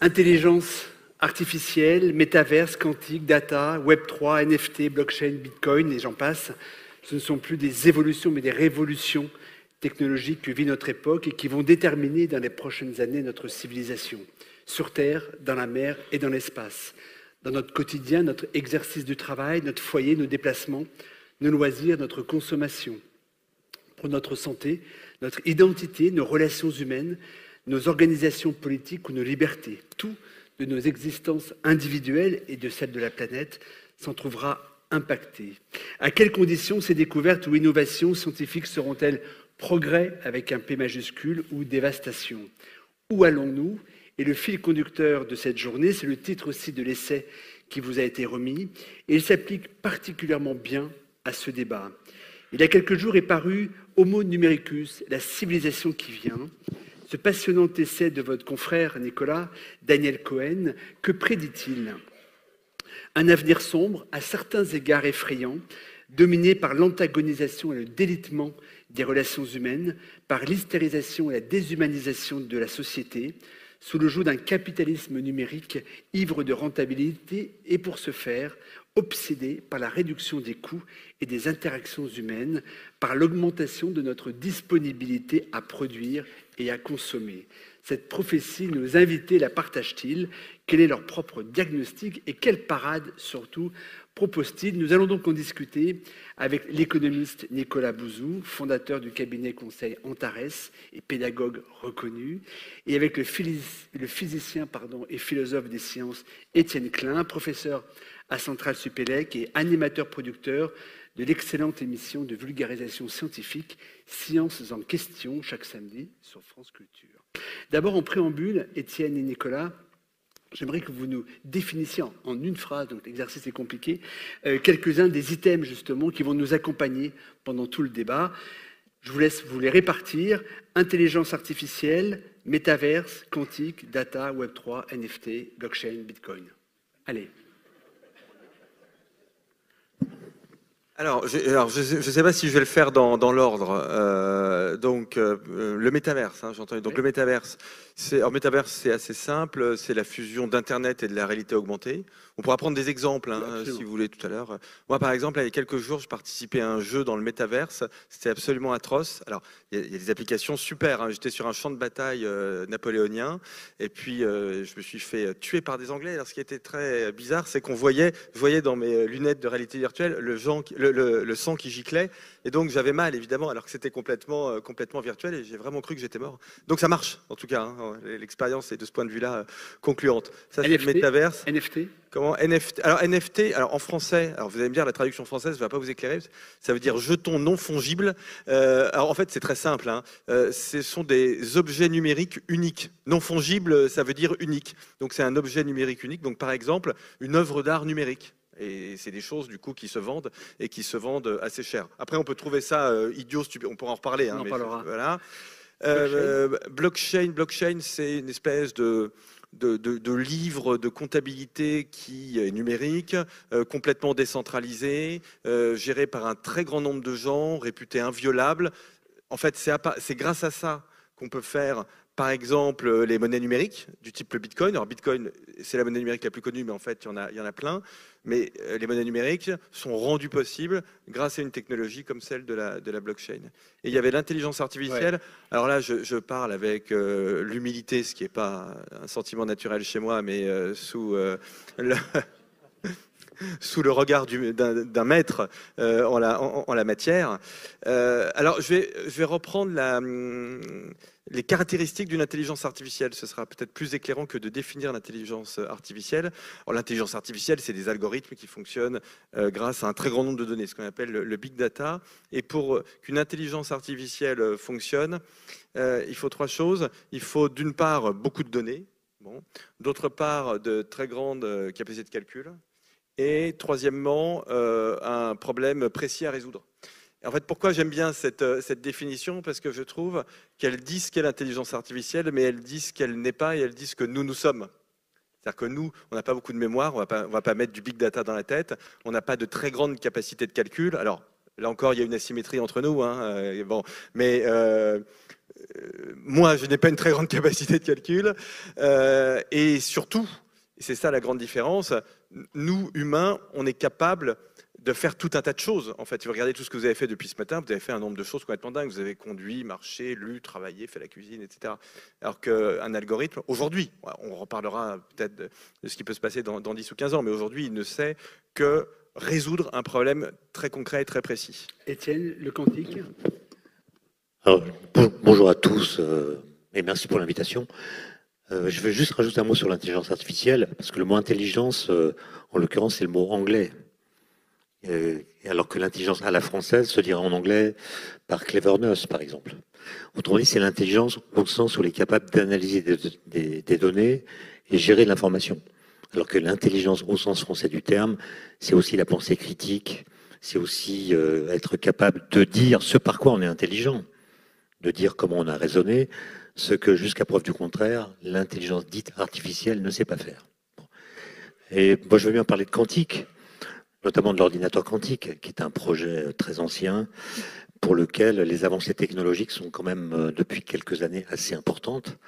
Intelligence artificielle, métaverse, quantique, data, Web3, NFT, blockchain, Bitcoin, et j'en passe, ce ne sont plus des évolutions, mais des révolutions technologiques que vit notre époque et qui vont déterminer dans les prochaines années notre civilisation, sur Terre, dans la mer et dans l'espace, dans notre quotidien, notre exercice du travail, notre foyer, nos déplacements, nos loisirs, notre consommation, pour notre santé, notre identité, nos relations humaines, nos organisations politiques ou nos libertés. Tout de nos existences individuelles et de celles de la planète s'en trouvera impacté. À quelles conditions ces découvertes ou innovations scientifiques seront-elles progrès avec un P majuscule ou dévastation? Où allons-nous? Et le fil conducteur de cette journée, c'est le titre aussi de l'essai qui vous a été remis, et il s'applique particulièrement bien à ce débat. Il y a quelques jours est paru Homo numericus, la civilisation qui vient, ce passionnant essai de votre confrère Nicolas, Daniel Cohen, que prédit-il? Un avenir sombre, à certains égards effrayant, dominé par l'antagonisation et le délitement des relations humaines, par l'hystérisation et la déshumanisation de la société, sous le joug d'un capitalisme numérique ivre de rentabilité et pour ce faire, obsédé par la réduction des coûts et des interactions humaines, par l'augmentation de notre disponibilité à produire et à consommer. Cette prophétie, nos invités la partagent-ils Quel est leur propre diagnostic et quelle parade surtout propose-t-il Nous allons donc en discuter avec l'économiste Nicolas Bouzou, fondateur du cabinet conseil Antares et pédagogue reconnu, et avec le, physicien et philosophe des sciences Étienne Klein, professeur à Centrale Supélec et animateur-producteur de l'excellente émission de vulgarisation scientifique Sciences en question chaque samedi sur France Culture. D'abord, en préambule, Étienne et Nicolas, j'aimerais que vous nous définissiez en une phrase, donc l'exercice est compliqué, euh, quelques-uns des items justement qui vont nous accompagner pendant tout le débat. Je vous laisse vous les répartir. Intelligence artificielle, métaverse, quantique, data, Web3, NFT, blockchain, Bitcoin. Allez. Alors, je ne sais pas si je vais le faire dans, l'ordre. Euh, donc, euh, le métaverse, hein, j'entends. Donc, le métaverse, c'est, en métaverse, c'est assez simple. C'est la fusion d'Internet et de la réalité augmentée. On pourra prendre des exemples, hein, si vous voulez, tout à l'heure. Moi, par exemple, il y a quelques jours, je participais à un jeu dans le métaverse. C'était absolument atroce. Alors, il y, a, des applications super. Hein. J'étais sur un champ de bataille euh, napoléonien, et puis euh, je me suis fait tuer par des Anglais. Alors, ce qui était très bizarre, c'est qu'on voyait, je voyais dans mes lunettes de réalité virtuelle le, le, sang qui giclait, et donc j'avais mal, évidemment, alors que c'était complètement, euh, complètement virtuel, et j'ai vraiment cru que j'étais mort. Donc ça marche, en tout cas. Hein. L'expérience est de ce point de vue-là concluante. Ça, c'est le métaverse. NFT Comment? NFT Alors NFT, alors en français, alors vous allez me dire la traduction française ne va pas vous éclairer, ça veut dire jeton non fongible. Euh, alors en fait c'est très simple, hein. euh, ce sont des objets numériques uniques. Non fongible, ça veut dire unique. Donc c'est un objet numérique unique. Donc par exemple une œuvre d'art numérique. Et c'est des choses du coup qui se vendent et qui se vendent assez cher. Après on peut trouver ça euh, idiot, stupide. On pourra en reparler. Hein, on en parlera. Voilà. Blockchain, blockchain, blockchain c'est une espèce de de, livres de comptabilité qui est numérique, euh, complètement décentralisé, euh, géré par un très grand nombre de gens, réputé inviolable. En fait, c'est grâce à ça qu'on peut faire par exemple les monnaies numériques du type le Bitcoin. Alors Bitcoin, c'est la monnaie numérique la plus connue, mais en fait, il y en a, il y en a plein. Mais euh, les monnaies numériques sont rendues possibles grâce à une technologie comme celle de la, de la blockchain. Et il y avait l'intelligence artificielle. Alors là, je, parle avec euh, l'humilité, ce qui n'est pas un sentiment naturel chez moi, mais euh, sous le... sous le regard d'un maître en la, en, la, matière. alors, je vais, reprendre hum, les caractéristiques d'une intelligence artificielle. Ce sera peut-être plus éclairant que de définir l'intelligence artificielle. L'intelligence artificielle, c'est des algorithmes qui fonctionnent euh, grâce à un très grand nombre de données, ce qu'on appelle le, big data. Et pour qu'une intelligence artificielle fonctionne, euh, il faut trois choses. Il faut d'une part beaucoup de données, bon. d'autre part de très grandes euh, capacités de calcul, et troisièmement un problème précis à résoudre. En fait, pourquoi j'aime bien euh, cette, définition? Parce que je trouve qu'elle dit ce qu'est l'intelligence artificielle, mais elle dit ce qu'elle n'est pas et elle dit ce que nous, nous sommes. C'est-à-dire que nous, on n'a pas beaucoup de mémoire, on ne va pas mettre du big data dans la tête, on n'a pas de très grande capacité de calcul. Alors, là encore, il y a une asymétrie entre nous. Hein, euh, bon, mais euh, moi, je n'ai pas une très grande capacité de calcul. et surtout, c'est ça la grande différence, nous, humains, on est capable de faire tout un tas de choses. En fait, si vous regardez tout ce que vous avez fait depuis ce matin, vous avez fait un nombre de choses complètement dingues. Vous avez conduit, marché, lu, travaillé, fait la cuisine, etc. Alors qu'un algorithme, aujourd'hui, on reparlera peut-être de, ce qui peut se passer dans, dans 10 ou 15 ans, mais aujourd'hui, il ne sait que résoudre un problème très concret et très précis. Étienne, le quantique Bonjour à tous euh, et merci pour l'invitation. Euh, je vais juste rajouter un mot sur l'intelligence artificielle, parce que le mot intelligence, euh, en l'occurrence, c'est le mot anglais. alors que l'intelligence à la française se dirait en anglais par cleverness, par exemple. Autrement dit, c'est l'intelligence au sens où il est capable d'analyser des, données et gérer de l'information. Alors que l'intelligence au sens français du terme, c'est aussi la pensée critique, c'est aussi euh, être capable de dire ce par quoi on est intelligent, de dire comment on a raisonné, ce que jusqu'à preuve du contraire, l'intelligence dite artificielle ne sait pas faire. Et moi, je veux bien parler de quantique, notamment de l'ordinateur quantique, qui est un projet très ancien, pour lequel les avancées technologiques sont quand même, euh, depuis quelques années, assez importantes.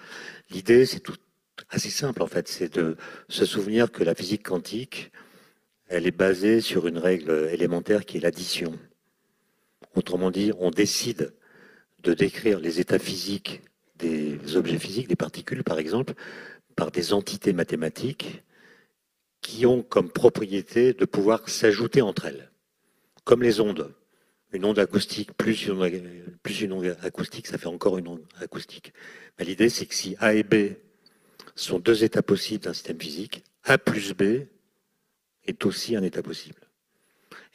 L'idée, c'est tout assez simple, en fait, c'est de se souvenir que la physique quantique, elle est basée sur une règle élémentaire qui est l'addition. Autrement dit, on décide de décrire les états physiques des objets physiques, des particules par exemple, par des entités mathématiques qui ont comme propriété de pouvoir s'ajouter entre elles, comme les ondes. Une onde acoustique plus une, onde acoustique, ça fait encore une onde acoustique. L'idée, c'est que si A et B sont deux états possibles d'un système physique, A plus B est aussi un état possible.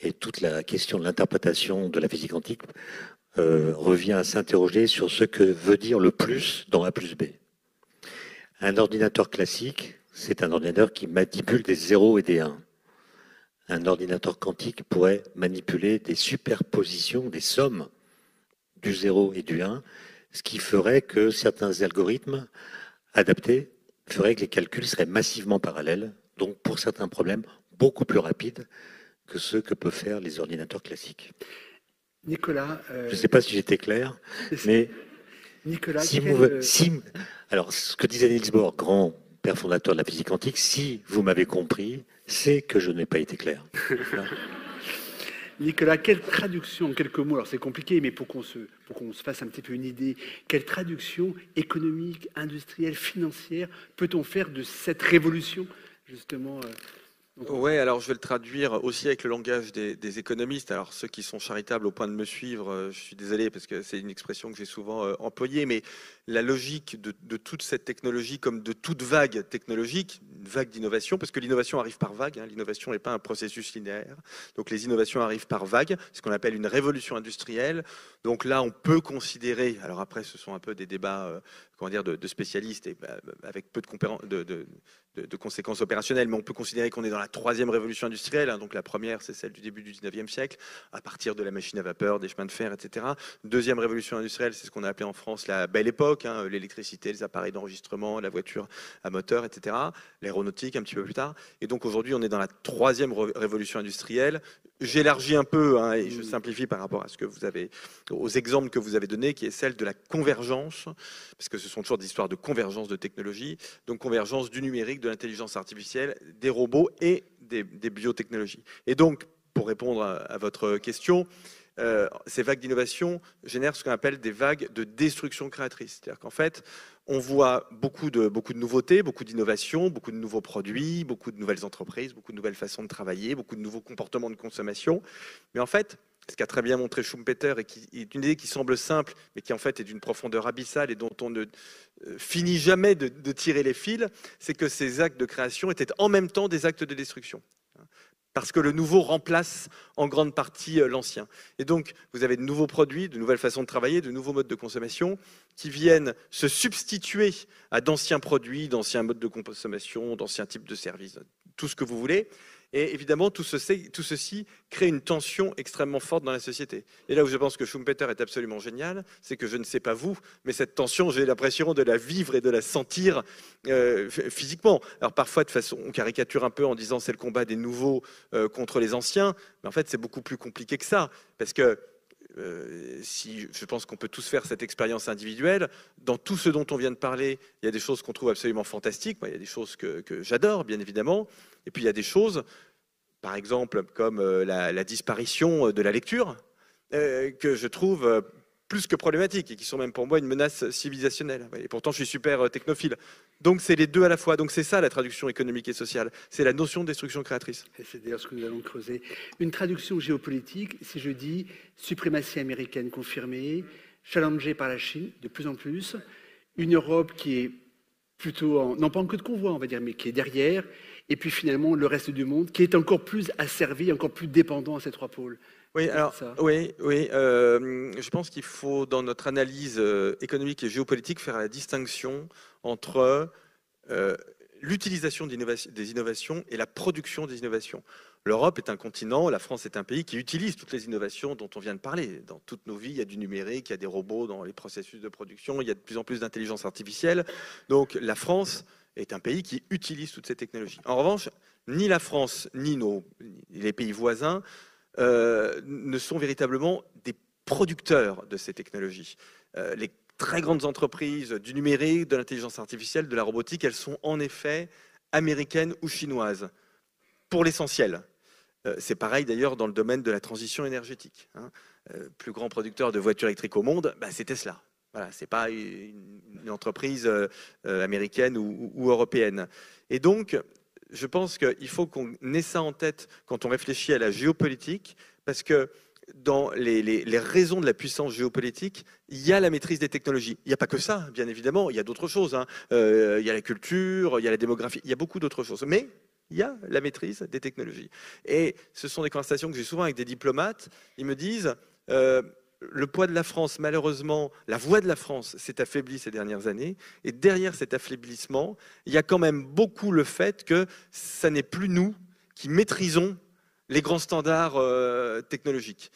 Et toute la question de l'interprétation de la physique quantique euh, revient à s'interroger sur ce que veut dire le plus dans A plus B. Un ordinateur classique, c'est un ordinateur qui manipule des 0 et des 1. Un ordinateur quantique pourrait manipuler des superpositions, des sommes du 0 et du 1, ce qui ferait que certains algorithmes adaptés feraient que les calculs seraient massivement parallèles, donc pour certains problèmes beaucoup plus rapides que ceux que peuvent faire les ordinateurs classiques. Nicolas. Euh, Je ne sais pas si j'étais clair, mais. Nicolas, si vous, si, alors, ce que disait Niels Bohr, grand père fondateur de la physique quantique, si vous m'avez compris, c'est que je n'ai pas été clair. Nicolas, quelle traduction, en quelques mots, alors c'est compliqué, mais pour qu'on se, pour qu'on se fasse un petit peu une idée, quelle traduction économique, industrielle, financière peut-on faire de cette révolution, justement euh, oui, alors je vais le traduire aussi avec le langage des, économistes. Alors ceux qui sont charitables au point de me suivre, euh, je suis désolé parce que c'est une expression que j'ai souvent euh, employée, mais la logique de, toute cette technologie, comme de toute vague technologique, une vague d'innovation, parce que l'innovation arrive par vague, hein, l'innovation n'est pas un processus linéaire, donc les innovations arrivent par vague, ce qu'on appelle une révolution industrielle. Donc là, on peut considérer, alors après ce sont un peu des débats euh, comment dire, de, spécialistes et bah, avec peu de, conséquences opérationnelles, mais on peut considérer qu'on est dans la troisième révolution industrielle. Hein. donc la première, c'est celle du début du 19e siècle, à partir de la machine à vapeur, des chemins de fer, etc. Deuxième révolution industrielle, c'est ce qu'on a appelé en France la belle époque, hein, l'électricité, les appareils d'enregistrement, la voiture à moteur, etc. L'aéronautique un petit peu plus tard. Et donc aujourd'hui, on est dans la troisième révolution industrielle. J'élargis un peu hein, et je simplifie par rapport à ce que vous avez, aux exemples que vous avez donnés, qui est celle de la convergence, parce que ce sont toujours des histoires de convergence de technologies, donc convergence du numérique, de l'intelligence artificielle, des robots et des, biotechnologies. Et donc, pour répondre à, votre question, euh, ces vagues d'innovation génèrent ce qu'on appelle des vagues de destruction créatrice. C'est-à-dire qu'en fait, on voit beaucoup de, nouveautés, beaucoup d'innovations, beaucoup de nouveaux produits, beaucoup de nouvelles entreprises, beaucoup de nouvelles façons de travailler, beaucoup de nouveaux comportements de consommation. Mais en fait, ce qu'a très bien montré Schumpeter et qui est une idée qui semble simple, mais qui en fait est d'une profondeur abyssale et dont on ne euh, finit jamais de, tirer les fils, c'est que ces actes de création étaient en même temps des actes de destruction parce que le nouveau remplace en grande partie euh, l'ancien. Et donc, vous avez de nouveaux produits, de nouvelles façons de travailler, de nouveaux modes de consommation qui viennent se substituer à d'anciens produits, d'anciens modes de consommation, d'anciens types de services, tout ce que vous voulez. Et évidemment, tout ceci, crée une tension extrêmement forte dans la société. Et là où je pense que Schumpeter est absolument génial, c'est que je ne sais pas vous, mais cette tension, j'ai l'impression de la vivre et de la sentir euh, physiquement. Alors parfois, de façon, on caricature un peu en disant c'est le combat des nouveaux euh, contre les anciens, mais en fait, c'est beaucoup plus compliqué que ça, parce que euh, si je pense qu'on peut tous faire cette expérience individuelle, dans tout ce dont on vient de parler, il y a des choses qu'on trouve absolument fantastiques. il y a des choses que, j'adore, bien évidemment. Et puis il y a des choses, par exemple, comme euh, la, disparition de la lecture, euh, que je trouve plus que problématiques et qui sont même pour moi une menace civilisationnelle. Et pourtant, je suis super euh, technophile. Donc, c'est les deux à la fois. Donc, c'est ça la traduction économique et sociale. C'est la notion de destruction créatrice. C'est d'ailleurs ce que nous allons creuser. Une traduction géopolitique, si je dis suprématie américaine confirmée, challengée par la Chine de plus en plus, une Europe qui est plutôt, en, non pas en queue de convoi, on va dire, mais qui est derrière, et puis finalement le reste du monde qui est encore plus asservi, encore plus dépendant à ces trois pôles. Oui, alors, oui, oui. Euh, je pense qu'il faut, dans notre analyse euh, économique et géopolitique, faire la distinction entre euh, l'utilisation des innovations et la production des innovations. L'Europe est un continent, la France est un pays qui utilise toutes les innovations dont on vient de parler. Dans toutes nos vies, il y a du numérique, il y a des robots dans les processus de production, il y a de plus en plus d'intelligence artificielle. Donc la France est un pays qui utilise toutes ces technologies. En revanche, ni la France, ni nos, les pays voisins euh, ne sont véritablement des producteurs de ces technologies. Euh, les très grandes entreprises du numérique, de l'intelligence artificielle, de la robotique, elles sont en effet américaines ou chinoises, pour l'essentiel. Euh, c'est pareil d'ailleurs dans le domaine de la transition énergétique. Hein. plus grand producteur de voitures électriques au monde, bah, c'est Tesla. Voilà, ce n'est pas une, entreprise américaine ou, ou, européenne. Et donc, je pense qu'il faut qu'on ait ça en tête quand on réfléchit à la géopolitique, parce que dans les, raisons de la puissance géopolitique, il y a la maîtrise des technologies. Il n'y a pas que ça, bien évidemment, il y a d'autres choses. Hein. Euh, il y a la culture, il y a la démographie, il y a beaucoup d'autres choses. Mais il y a la maîtrise des technologies. Et ce sont des conversations que j'ai souvent avec des diplomates. Ils me disent, euh, le poids de la France, malheureusement, la voix de la France s'est affaiblie ces dernières années. Et derrière cet affaiblissement, il y a quand même beaucoup le fait que ce n'est plus nous qui maîtrisons les grands standards euh, technologiques.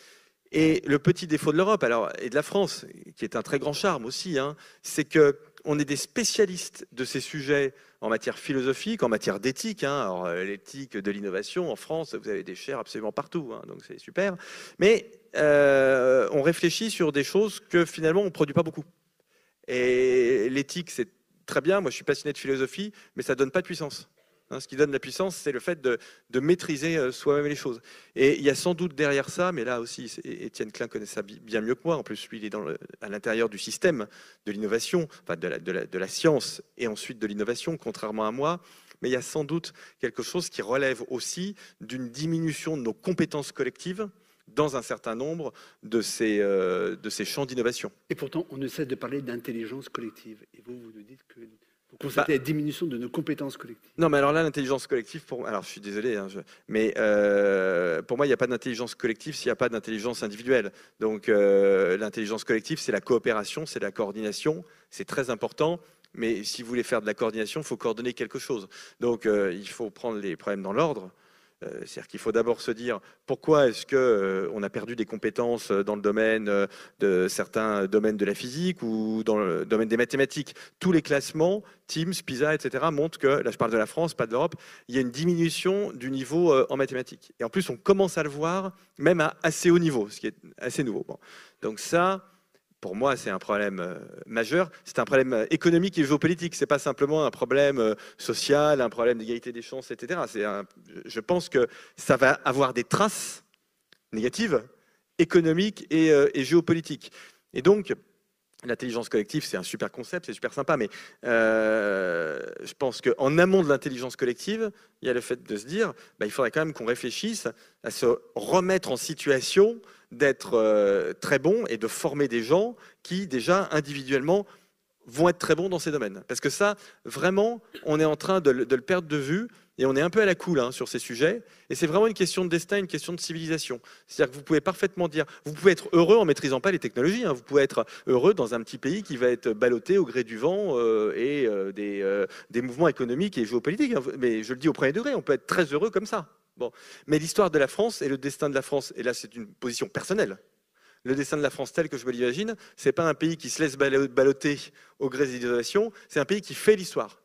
Et le petit défaut de l'Europe, alors et de la France, qui est un très grand charme aussi, hein, c'est que on est des spécialistes de ces sujets en matière philosophique, en matière d'éthique. Hein. Euh, l'éthique de l'innovation en France, vous avez des chaires absolument partout, hein, donc c'est super. Mais euh, on réfléchit sur des choses que finalement on ne produit pas beaucoup. Et l'éthique, c'est très bien. Moi, je suis passionné de philosophie, mais ça ne donne pas de puissance. Hein, ce qui donne la puissance, c'est le fait de, maîtriser euh, soi-même les choses. Et il y a sans doute derrière ça, mais là aussi, Étienne Klein connaît ça bien mieux que moi. En plus, lui, il est à l'intérieur du système de l'innovation, enfin de la, de la science et ensuite de l'innovation, contrairement à moi. Mais il y a sans doute quelque chose qui relève aussi d'une diminution de nos compétences collectives dans un certain nombre de ces, euh, de ces champs d'innovation. Et pourtant, on ne cesse de parler d'intelligence collective. Et vous, vous nous dites que vous constatez bah la diminution de nos compétences collectives. Non, mais alors là, l'intelligence collective, pour alors je suis désolé, hein, mais euh, pour moi, il n'y a pas d'intelligence collective s'il n'y a pas d'intelligence individuelle. Donc, euh, l'intelligence collective, c'est la coopération, c'est la coordination, c'est très important. Mais si vous voulez faire de la coordination, il faut coordonner quelque chose. Donc, il faut prendre les problèmes dans l'ordre. Euh, c'est-à-dire qu'il faut d'abord se dire pourquoi est-ce qu'on euh, a perdu des compétences euh, dans le domaine de certains domaines de la physique ou dans le domaine des mathématiques? Tous les classements, Teams, PISA, etc., montrent que, là je parle de la France, pas de l'Europe, il y a une diminution du niveau en mathématiques. Et en plus, on commence à le voir même à assez haut niveau, ce qui est assez nouveau. Donc ça, pour moi, c'est un problème euh, majeur. C'est un problème euh, économique et géopolitique. C'est pas simplement un problème euh, social, un problème d'égalité des chances, etc. je pense que ça va avoir des traces négatives économiques et, géopolitiques. Et donc, l'intelligence collective, c'est un super concept, c'est super sympa, mais je pense qu'en amont de l'intelligence collective, il y a le fait de se dire, bah, il faudrait quand même qu'on réfléchisse à se remettre en situation d'être euh, très bon et de former des gens qui, déjà, individuellement, vont être très bons dans ces domaines. Parce que ça, vraiment, on est en train de, le perdre de vue et on est un peu à la cool hein, sur ces sujets. Et c'est vraiment une question de destin, une question de civilisation. C'est-à-dire que vous pouvez parfaitement dire, vous pouvez être heureux en maîtrisant pas les technologies. Hein. Vous pouvez être heureux dans un petit pays qui va être ballotté au gré du vent euh, et euh, des, des, mouvements économiques et géopolitiques. Hein. Mais je le dis au premier degré, on peut être très heureux comme ça. Mais l'histoire de la France et le destin de la France, et là c'est une position personnelle, le destin de la France tel que je me l'imagine, c'est pas un pays qui se laisse balloter au gré des innovations, c'est un pays qui fait l'histoire.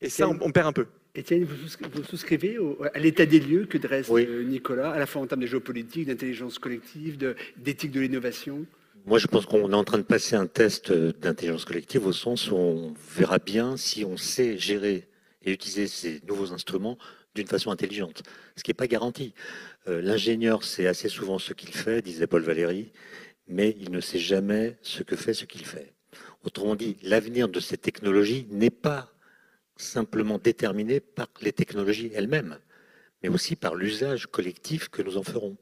Et ça, on, perd un peu. Étienne, vous souscrivez à l'état des lieux que dresse euh, Nicolas, à la fois en termes de géopolitique, d'intelligence collective, d'éthique de, l'innovation? Moi, je pense qu'on est en train de passer un test d'intelligence collective au sens où on verra bien si on sait gérer et utiliser ces nouveaux instruments d'une façon intelligente, ce qui n'est pas garanti. Euh, l'ingénieur sait assez souvent ce qu'il fait, disait Paul Valéry, mais il ne sait jamais ce que fait ce qu'il fait. Autrement dit, l'avenir de ces technologies n'est pas simplement déterminé par les technologies elles-mêmes, mais aussi par l'usage collectif que nous en ferons.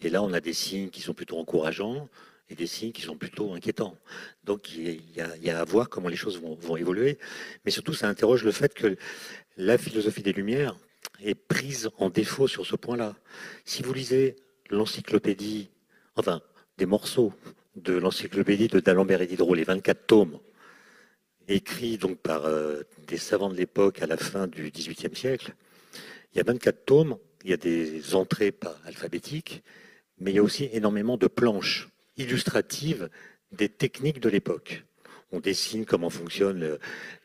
Et là, on a des signes qui sont plutôt encourageants et des signes qui sont plutôt inquiétants. Donc, il y a, à voir comment les choses vont, vont, évoluer. Mais surtout, ça interroge le fait que la philosophie des Lumières est prise en défaut sur ce point-là. Si vous lisez l'encyclopédie, enfin, des morceaux de l'encyclopédie de D'Alembert et Diderot, les 24 tomes, écrit donc par euh, des savants de l'époque à la fin du XVIIIe siècle. Il y a 24 tomes, il y a des entrées pas alphabétiques, mais il y a aussi énormément de planches illustratives des techniques de l'époque. On dessine comment fonctionnent euh,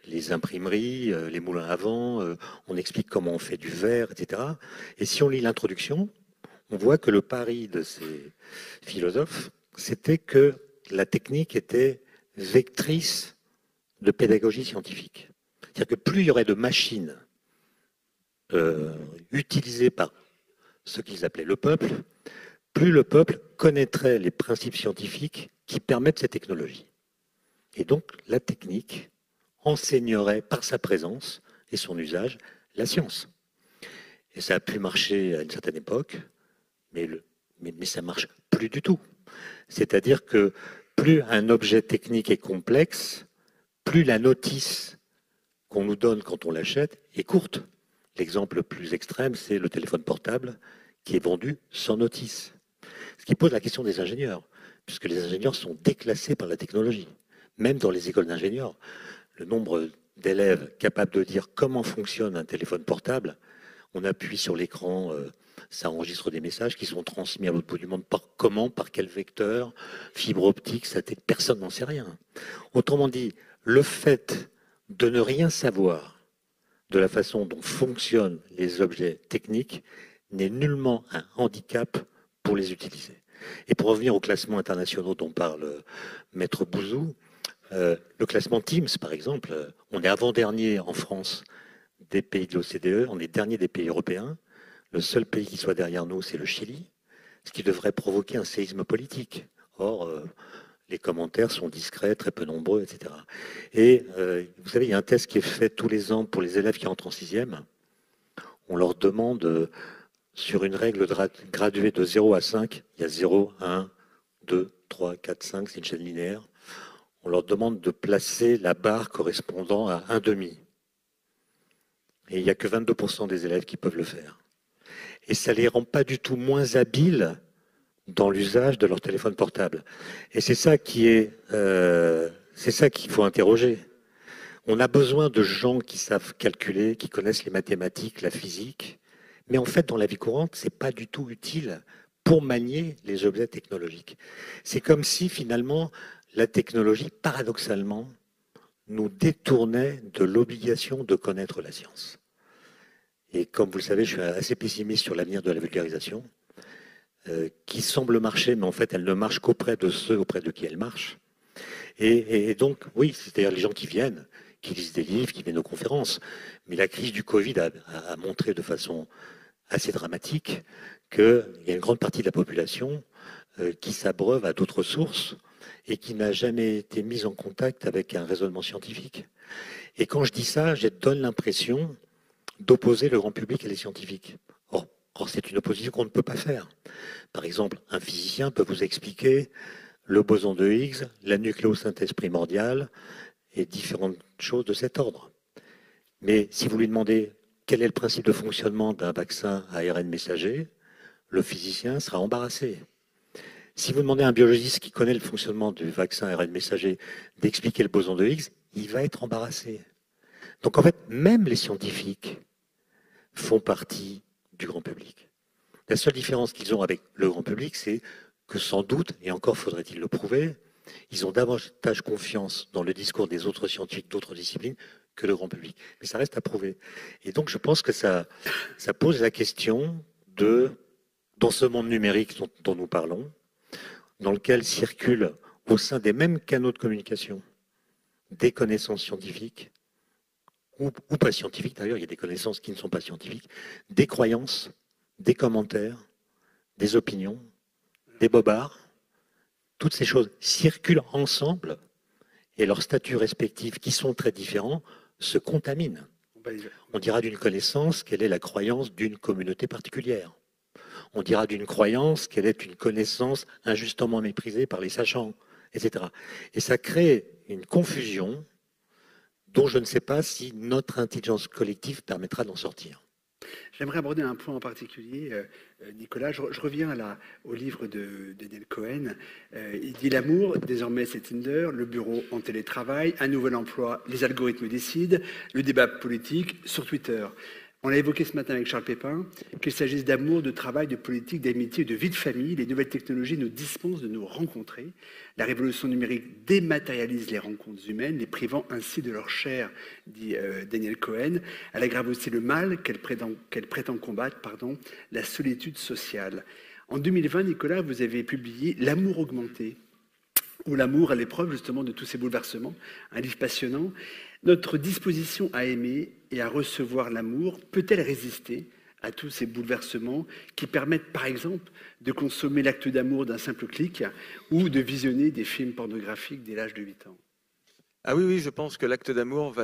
les imprimeries, euh, les moulins à vent, on explique comment on fait du verre, etc. Et si on lit l'introduction, on voit que le pari de ces philosophes, c'était que la technique était vectrice de pédagogie scientifique. C'est-à-dire que plus il y aurait de machines euh, utilisées par ce qu'ils appelaient le peuple, plus le peuple connaîtrait les principes scientifiques qui permettent ces technologies. Et donc la technique enseignerait par sa présence et son usage la science. Et ça a pu marcher à une certaine époque, mais, le, mais, mais ça marche plus du tout. C'est-à-dire que plus un objet technique est complexe, plus la notice qu'on nous donne quand on l'achète est courte. L'exemple le plus extrême, c'est le téléphone portable qui est vendu sans notice. Ce qui pose la question des ingénieurs, puisque les ingénieurs sont déclassés par la technologie. Même dans les écoles d'ingénieurs, le nombre d'élèves capables de dire comment fonctionne un téléphone portable, on appuie sur l'écran, euh, ça enregistre des messages qui sont transmis à l'autre bout du monde. Par comment, par quel vecteur, fibre optique, satellite, personne n'en sait rien. Autrement dit, le fait de ne rien savoir de la façon dont fonctionnent les objets techniques n'est nullement un handicap pour les utiliser. Et pour revenir aux classements internationaux dont parle Maître Bouzou, euh, le classement Teams, par exemple, on est avant-dernier en France des pays de l'OCDE, on est dernier des pays européens. Le seul pays qui soit derrière nous, c'est le Chili, ce qui devrait provoquer un séisme politique. Or, euh, les commentaires sont discrets, très peu nombreux, etc. Et euh, vous savez, il y a un test qui est fait tous les ans pour les élèves qui entrent en sixième. On leur demande, euh, sur une règle graduée de 0 à 5, il y a 0, 1, 2, 3, 4, 5, c'est une chaîne linéaire. On leur demande de placer la barre correspondant à 1,5. Et il n'y a que 22% des élèves qui peuvent le faire. Et ça ne les rend pas du tout moins habiles dans l'usage de leur téléphone portable. Et c'est ça qui est, euh, c'est ça qu'il faut interroger. On a besoin de gens qui savent calculer, qui connaissent les mathématiques, la physique, mais en fait, dans la vie courante, c'est pas du tout utile pour manier les objets technologiques. C'est comme si finalement la technologie, paradoxalement, nous détournait de l'obligation de connaître la science. Et comme vous le savez, je suis assez pessimiste sur l'avenir de la vulgarisation. Euh, qui semble marcher, mais en fait, elle ne marche qu'auprès de ceux auprès de qui elle marche. Et, donc, oui, c'est-à-dire les gens qui viennent, qui lisent des livres, qui viennent aux conférences. Mais la crise du Covid a, montré de façon assez dramatique qu'il y a une grande partie de la population euh, qui s'abreuve à d'autres sources et qui n'a jamais été mise en contact avec un raisonnement scientifique. Et quand je dis ça, je donne l'impression d'opposer le grand public et les scientifiques. Or, c'est une opposition qu'on ne peut pas faire. Par exemple, un physicien peut vous expliquer le boson de Higgs, la nucléosynthèse primordiale et différentes choses de cet ordre. Mais si vous lui demandez quel est le principe de fonctionnement d'un vaccin à ARN messager, le physicien sera embarrassé. Si vous demandez à un biologiste qui connaît le fonctionnement du vaccin ARN messager d'expliquer le boson de Higgs, il va être embarrassé. Donc en fait, même les scientifiques font partie du grand public. La seule différence qu'ils ont avec le grand public, c'est que sans doute, et encore faudrait-il le prouver, ils ont davantage confiance dans le discours des autres scientifiques d'autres disciplines que le grand public. Mais ça reste à prouver. Et donc, je pense que ça, ça pose la question de, dans ce monde numérique dont, nous parlons, dans lequel circulent au sein des mêmes canaux de communication des connaissances scientifiques, ou, ou pas scientifiques d'ailleurs, il y a des connaissances qui ne sont pas scientifiques, des croyances, des commentaires, des opinions, des bobards, toutes ces choses circulent ensemble et leurs statuts respectifs, qui sont très différents, se contaminent. On dira d'une connaissance qu'elle est la croyance d'une communauté particulière. On dira d'une croyance qu'elle est une connaissance injustement méprisée par les sachants, etc. Et ça crée une confusion dont je ne sais pas si notre intelligence collective permettra d'en sortir. J'aimerais aborder un point en particulier, euh, euh, Nicolas. Je, reviens là, au livre de, Daniel Cohen. Euh, il dit L'amour, désormais c'est Tinder, le bureau en télétravail, un nouvel emploi, les algorithmes décident, le débat politique sur Twitter. On l'a évoqué ce matin avec Charles Pépin, qu'il s'agisse d'amour, de travail, de politique, d'amitié, de vie de famille, les nouvelles technologies nous dispensent de nous rencontrer. La révolution numérique dématérialise les rencontres humaines, les privant ainsi de leur chair, dit euh, Daniel Cohen. Elle aggrave aussi le mal qu'elle prétend, prétend, combattre, pardon, la solitude sociale. En 2020, Nicolas, vous avez publié L'amour augmenté, ou l'amour à l'épreuve justement de tous ces bouleversements, un livre passionnant. Notre disposition à aimer et à recevoir l'amour peut-elle résister à tous ces bouleversements qui permettent par exemple de consommer l'acte d'amour d'un simple clic ou de visionner des films pornographiques dès l'âge de 8 ans? Ah oui, oui, je pense que l'acte d'amour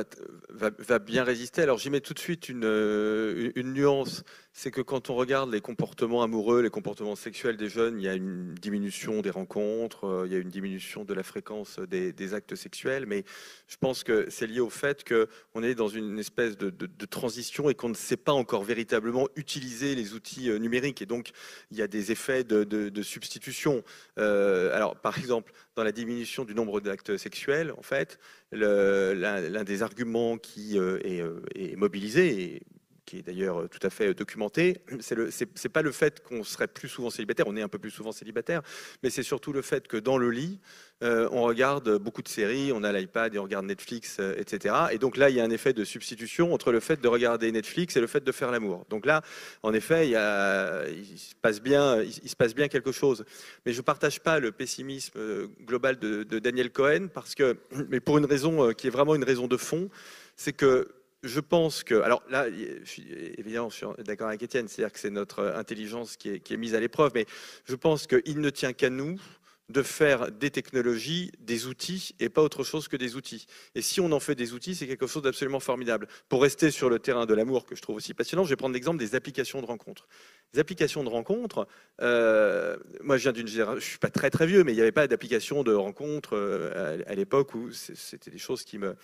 va, bien résister. Alors j'y mets tout de suite une, euh, une, nuance, c'est que quand on regarde les comportements amoureux, les comportements sexuels des jeunes, il y a une diminution des rencontres, euh, il y a une diminution de la fréquence des, actes sexuels, mais je pense que c'est lié au fait qu'on est dans une espèce de, transition et qu'on ne sait pas encore véritablement utiliser les outils euh, numériques. Et donc il y a des effets de, substitution. alors par exemple, dans la diminution du nombre d'actes sexuels, en fait, l'un des arguments qui euh, euh, est, mobilisé, qui est d'ailleurs tout à fait documenté, c'est n'est pas le fait qu'on serait plus souvent célibataire, on est un peu plus souvent célibataire, mais c'est surtout le fait que dans le lit, euh, on regarde beaucoup de séries, on a l'iPad et on regarde Netflix, etc. Et donc là, il y a un effet de substitution entre le fait de regarder Netflix et le fait de faire l'amour. Donc là, en effet, il, se passe bien, il, se passe bien quelque chose. Mais je ne partage pas le pessimisme global de, de Daniel Cohen, parce que, mais pour une raison qui est vraiment une raison de fond, c'est que je pense que, alors là, évidemment, je suis d'accord avec Étienne, c'est-à-dire que c'est notre intelligence qui est, qui est mise à l'épreuve, mais je pense qu'il ne tient qu'à nous de faire des technologies des outils et pas autre chose que des outils. Et si on en fait des outils, c'est quelque chose d'absolument formidable. Pour rester sur le terrain de l'amour, que je trouve aussi passionnant, je vais prendre l'exemple des applications de rencontres. Les applications de rencontres, euh, moi je viens d'une génération, je suis pas très très vieux, mais il n'y avait pas d'application de rencontres euh, à, l'époque où c'était des choses qui me,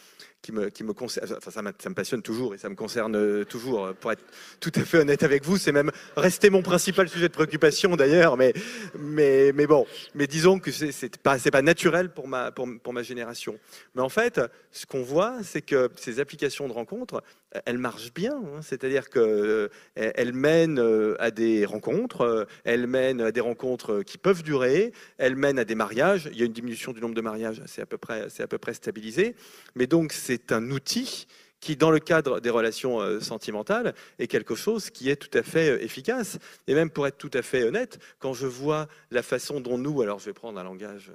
qui me, qui me concernent, enfin ça, me passionne toujours et ça me concerne toujours. Pour être tout à fait honnête avec vous, c'est même resté mon principal sujet de préoccupation d'ailleurs, mais, mais, mais bon, mais disons que c'est pas, pas naturel pour ma, pour, pour ma génération. Mais en fait, ce qu'on voit, c'est que ces applications de rencontres, elles marchent bien, hein. c'est-à-dire qu'elles euh, mènent euh, à des rencontres, euh, elles mènent à des rencontres qui peuvent durer, elles mènent à des mariages. Il y a une diminution du nombre de mariages, c'est à peu près, c'est à peu près stabilisé. Mais donc c'est un outil qui, dans le cadre des relations sentimentales, est quelque chose qui est tout à fait efficace. Et même pour être tout à fait honnête, quand je vois la façon dont nous, alors je vais prendre un langage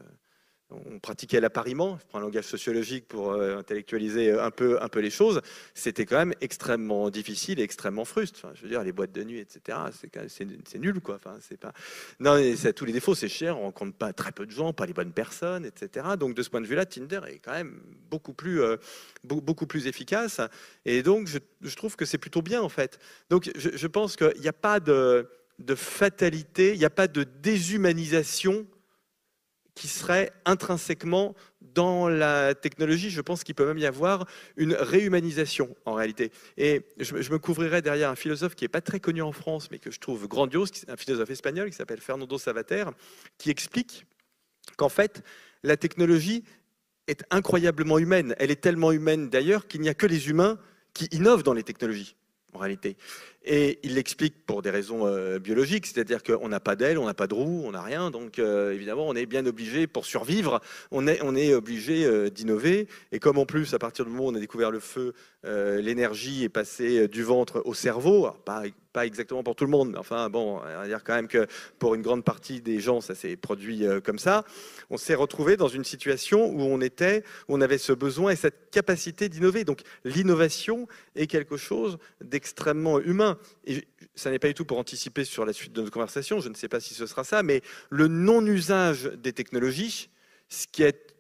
on pratiquait l'appariement, je prends un langage sociologique pour euh, intellectualiser un peu, un peu les choses, c'était quand même extrêmement difficile et extrêmement frustrant. Enfin, je veux dire, les boîtes de nuit, etc., c'est nul, quoi. Enfin, c'est pas... Non, tous les défauts, c'est cher, on rencontre pas très peu de gens, pas les bonnes personnes, etc. Donc, de ce point de vue-là, Tinder est quand même beaucoup plus, euh, efficace. Et donc, je, trouve que c'est plutôt bien, en fait. Donc, je, pense qu'il n'y a pas de fatalité, il n'y a pas de déshumanisation qui serait intrinsèquement dans la technologie. Je pense qu'il peut même y avoir une réhumanisation en réalité. Et je, me couvrirai derrière un philosophe qui n'est pas très connu en France, mais que je trouve grandiose, un philosophe espagnol qui s'appelle Fernando Savater, qui explique qu'en fait, la technologie est incroyablement humaine. Elle est tellement humaine d'ailleurs qu'il n'y a que les humains qui innovent dans les technologies en réalité. Et il l'explique pour des raisons euh, biologiques, c'est-à-dire qu'on n'a pas d'aile, on n'a pas de roue, on n'a rien. Donc euh, évidemment, on est bien obligé, pour survivre, on est, obligé euh, d'innover. Et comme en plus, à partir du moment où on a découvert le feu, l'énergie est passée du ventre au cerveau, pas, pas, exactement pour tout le monde, mais enfin bon, on va dire quand même que pour une grande partie des gens, ça s'est produit comme ça. On s'est retrouvé dans une situation où on était, où on avait ce besoin et cette capacité d'innover. Donc l'innovation est quelque chose d'extrêmement humain. Et ça n'est pas du tout pour anticiper sur la suite de notre conversation, je ne sais pas si ce sera ça, mais le non-usage des technologies, ce qui est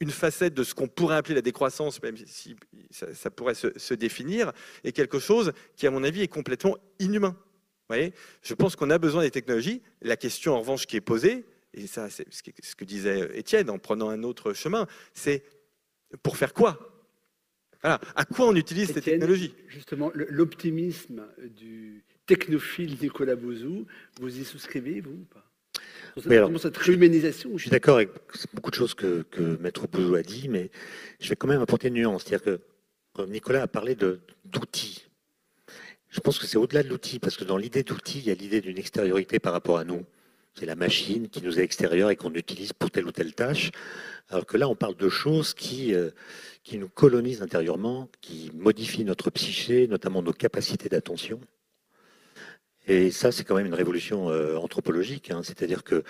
une facette de ce qu'on pourrait appeler la décroissance, même si ça, pourrait se, définir, est quelque chose qui, à mon avis, est complètement inhumain. Vous voyez? Je pense qu'on a besoin des technologies. La question, en revanche, qui est posée, et ça, c'est ce que disait Étienne en prenant un autre chemin, c'est pour faire quoi? À quoi on utilise ces technologies Justement, l'optimisme du technophile Nicolas Bouzou, vous y souscrivez, vous ou pas? Cette réhumanisation Je suis d'accord avec beaucoup de choses que, Maître Bouzou a dit, mais je vais quand même apporter une nuance. C'est-à-dire que Nicolas a parlé d'outils. Je pense que c'est au-delà de l'outil, parce que dans l'idée d'outil, il y a l'idée d'une extériorité par rapport à nous. C'est la machine qui nous est extérieure et qu'on utilise pour telle ou telle tâche. Alors que là, on parle de choses qui, euh, qui nous colonisent intérieurement, qui modifient notre psyché, notamment nos capacités d'attention. Et ça, c'est quand même une révolution euh, anthropologique. Hein. C'est-à-dire que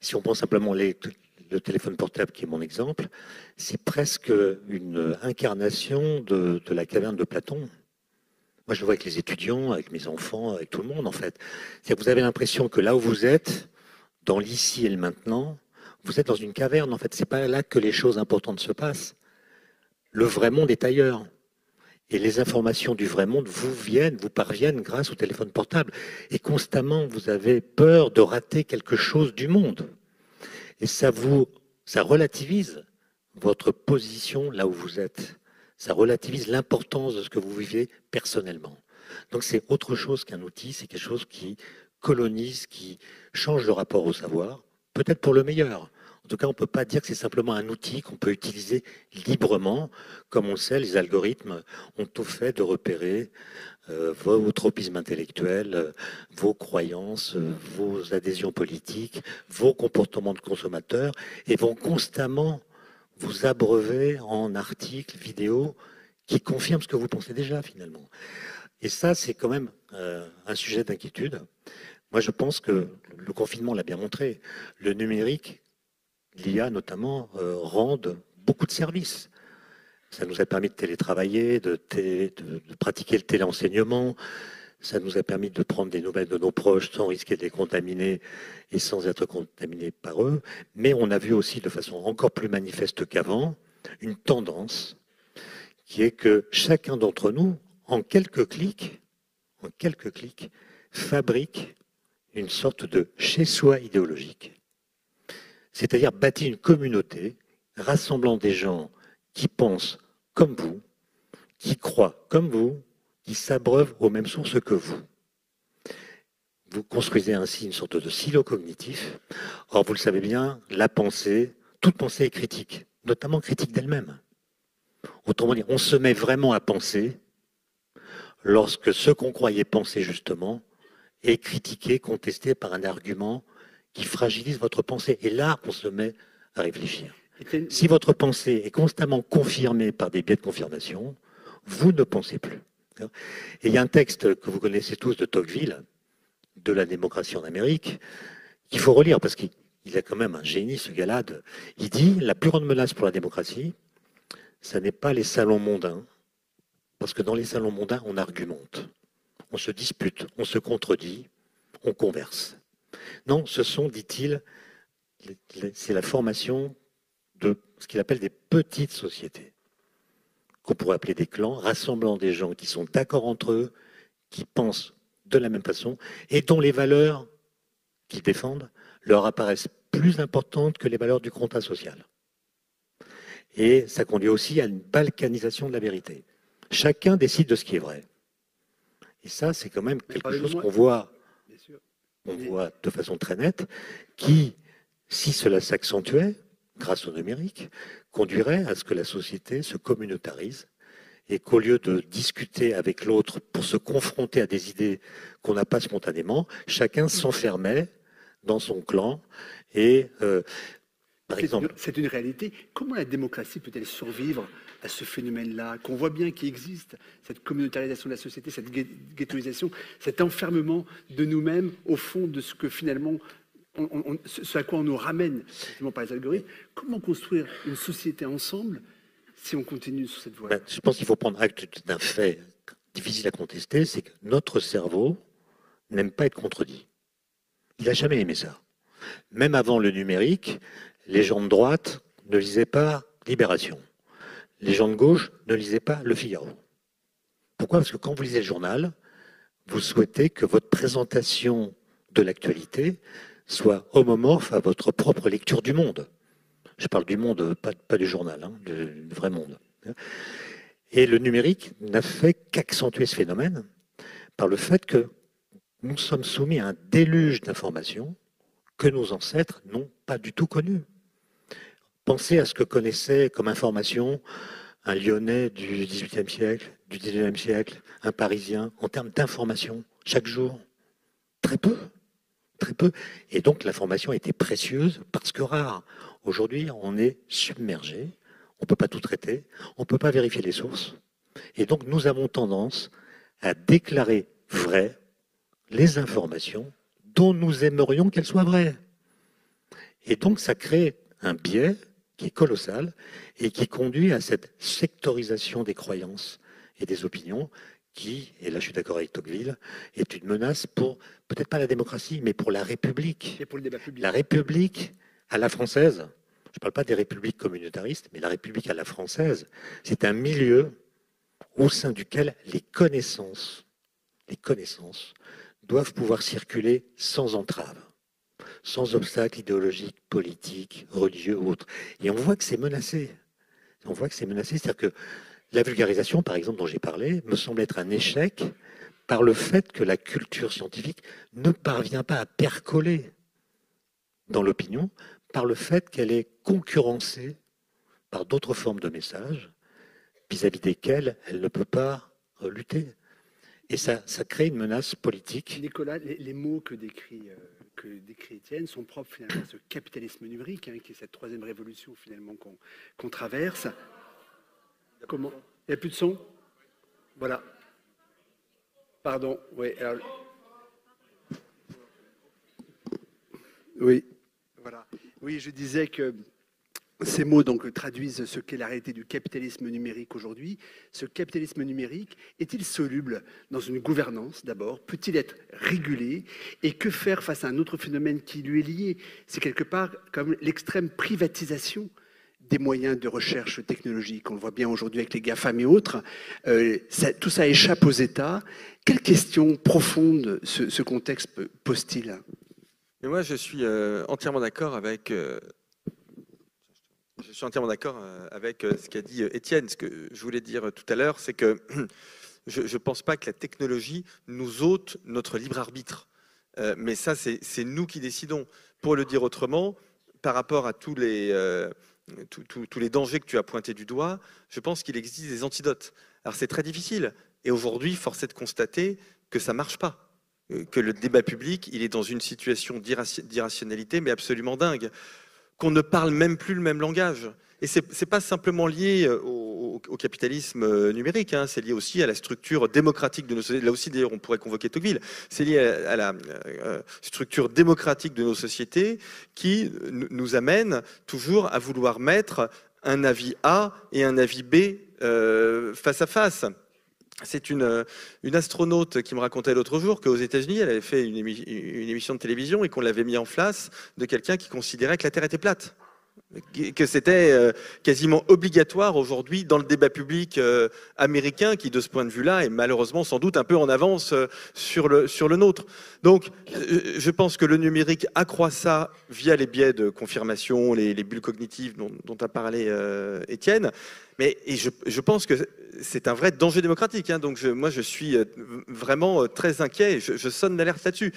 si on prend simplement le téléphone portable, qui est mon exemple, c'est presque une incarnation de, de, la caverne de Platon. Moi, je le vois avec les étudiants, avec mes enfants, avec tout le monde, en fait. C'est-à-dire que vous avez l'impression que là où vous êtes, dans l'ici et le maintenant, vous êtes dans une caverne. En fait, c'est pas là que les choses importantes se passent. Le vrai monde est ailleurs. Et les informations du vrai monde vous viennent, vous parviennent grâce au téléphone portable. Et constamment, vous avez peur de rater quelque chose du monde. Et ça vous, ça relativise votre position là où vous êtes. Ça relativise l'importance de ce que vous vivez personnellement. Donc c'est autre chose qu'un outil, c'est quelque chose qui colonise, qui change le rapport au savoir, peut-être pour le meilleur. En tout cas, on ne peut pas dire que c'est simplement un outil qu'on peut utiliser librement. Comme on le sait, les algorithmes ont tout fait de repérer euh, vos tropismes intellectuels, euh, vos croyances, euh, vos adhésions politiques, vos comportements de consommateurs, et vont constamment vous abreuver en articles, vidéos, qui confirment ce que vous pensez déjà finalement. Et ça, c'est quand même un sujet d'inquiétude. Moi, je pense que le confinement l'a bien montré. Le numérique, l'IA notamment, euh, rendent beaucoup de services. Ça nous a permis de télétravailler, de, de, pratiquer le téléenseignement. Ça nous a permis de prendre des nouvelles de nos proches sans risquer de les contaminer et sans être contaminés par eux. Mais on a vu aussi de façon encore plus manifeste qu'avant une tendance qui est que chacun d'entre nous, en quelques clics, en quelques clics, fabrique une sorte de chez-soi idéologique. C'est-à-dire bâtir une communauté rassemblant des gens qui pensent comme vous, qui croient comme vous, qui s'abreuvent aux mêmes sources que vous. Vous construisez ainsi une sorte de silo cognitif. Or, vous le savez bien, la pensée, toute pensée est critique, notamment critique d'elle-même. Autrement dit, on se met vraiment à penser lorsque ce qu'on croyait penser justement est critiqué, contesté par un argument qui fragilise votre pensée. Et là, on se met à réfléchir. Si votre pensée est constamment confirmée par des biais de confirmation, vous ne pensez plus. Et il y a un texte que vous connaissez tous de Tocqueville, de la démocratie en Amérique, qu'il faut relire parce qu'il a quand même un génie, ce gars Il dit la plus grande menace pour la démocratie, ce n'est pas les salons mondains, parce que dans les salons mondains, on argumente on se dispute, on se contredit, on converse. Non, ce sont, dit-il, c'est la formation de ce qu'il appelle des petites sociétés, qu'on pourrait appeler des clans, rassemblant des gens qui sont d'accord entre eux, qui pensent de la même façon, et dont les valeurs qu'ils défendent leur apparaissent plus importantes que les valeurs du contrat social. Et ça conduit aussi à une balkanisation de la vérité. Chacun décide de ce qui est vrai. Et ça, c'est quand même quelque chose qu'on voit, on voit de façon très nette, qui, si cela s'accentuait, grâce au numérique, conduirait à ce que la société se communautarise et qu'au lieu de discuter avec l'autre pour se confronter à des idées qu'on n'a pas spontanément, chacun s'enfermait dans son clan et euh, par exemple. C'est une réalité. Comment la démocratie peut-elle survivre à ce phénomène-là, qu'on voit bien qu'il existe, cette communautarisation de la société, cette ghettoisation, cet enfermement de nous-mêmes au fond de ce que finalement ce à quoi on nous ramène par les algorithmes. Comment construire une société ensemble si on continue sur cette voie ben, Je pense qu'il faut prendre acte d'un fait difficile à contester, c'est que notre cerveau n'aime pas être contredit. Il n'a jamais aimé ça. Même avant le numérique, les gens de droite ne lisaient pas Libération. Les gens de gauche ne lisaient pas Le Figaro. Pourquoi? Parce que quand vous lisez le journal, vous souhaitez que votre présentation de l'actualité soit homomorphe à votre propre lecture du monde. Je parle du monde, pas, du journal, hein, du, vrai monde. Et le numérique n'a fait qu'accentuer ce phénomène par le fait que nous sommes soumis à un déluge d'informations que nos ancêtres n'ont pas du tout connues. Pensez à ce que connaissait comme information un Lyonnais du XVIIIe siècle, du XIXe siècle, un Parisien, en termes d'information, chaque jour. Très peu très peu. Et donc l'information était précieuse parce que rare. Aujourd'hui, on est submergé, on ne peut pas tout traiter, on ne peut pas vérifier les sources. Et donc nous avons tendance à déclarer vraies les informations dont nous aimerions qu'elles soient vraies. Et donc ça crée un biais qui est colossal et qui conduit à cette sectorisation des croyances et des opinions qui, et là je suis d'accord avec Tocqueville, est une menace pour, peut-être pas la démocratie, mais pour la République. Et pour le débat public. La République à la française, je ne parle pas des républiques communautaristes, mais la République à la française, c'est un milieu au sein duquel les connaissances, les connaissances doivent pouvoir circuler sans entrave, sans obstacle idéologique, politique, religieux ou autre. Et on voit que c'est menacé. On voit que c'est menacé, c'est-à-dire que la vulgarisation, par exemple, dont j'ai parlé, me semble être un échec par le fait que la culture scientifique ne parvient pas à percoler dans l'opinion, par le fait qu'elle est concurrencée par d'autres formes de messages vis-à-vis desquels elle ne peut pas lutter. Et ça, ça crée une menace politique. Nicolas, les, mots que décrit, euh, que décrit Étienne sont propres finalement à ce capitalisme numérique, hein, qui est cette troisième révolution finalement qu'on traverse. Comment? Il n'y a plus de son? Voilà. Pardon, oui. Oui, voilà. Oui, je disais que ces mots donc traduisent ce qu'est la réalité du capitalisme numérique aujourd'hui. Ce capitalisme numérique est-il soluble dans une gouvernance d'abord? Peut-il être régulé? Et que faire face à un autre phénomène qui lui est lié? C'est quelque part comme l'extrême privatisation des moyens de recherche technologique. On le voit bien aujourd'hui avec les GAFAM et autres. Euh, tout ça échappe aux États. Quelles questions profondes ce, contexte pose-t-il Moi, je suis euh, entièrement d'accord avec. Euh, suis entièrement d'accord avec ce qu'a dit Étienne. Ce que je voulais dire tout à l'heure, c'est que je ne pense pas que la technologie nous ôte notre libre arbitre. mais ça, c'est nous qui décidons. Pour le dire autrement, par rapport à tous les tous les dangers que tu as pointés du doigt, je pense qu'il existe des antidotes. Alors c'est très difficile. Et aujourd'hui, force est de constater que ça ne marche pas. Euh, que le débat public, il est dans une situation d'irrationalité, mais absolument dingue. Qu'on ne parle même plus le même langage. Et ce n'est pas simplement lié euh, au, capitalisme euh, numérique, hein. c'est lié aussi à la structure démocratique de nos sociétés. Là aussi, d'ailleurs, on pourrait convoquer Tocqueville. C'est lié à, la euh, structure démocratique de nos sociétés qui nous amène toujours à vouloir mettre un avis A et un avis B face à face. C'est une, une, astronaute qui me racontait l'autre jour qu'aux États-Unis, elle avait fait une, émission de télévision et qu'on l'avait mis en face de quelqu'un qui considérait que la Terre était plate que c'était euh, quasiment obligatoire aujourd'hui dans le débat public euh, américain, qui de ce point de vue-là est malheureusement sans doute un peu en avance euh, sur le, sur le nôtre. Donc je pense que le numérique accroît ça via les biais de confirmation, les, bulles cognitives dont, a parlé Étienne. Mais et je, pense que c'est un vrai danger démocratique. Hein. donc moi je suis vraiment très inquiet, je, je sonne l'alerte là-dessus.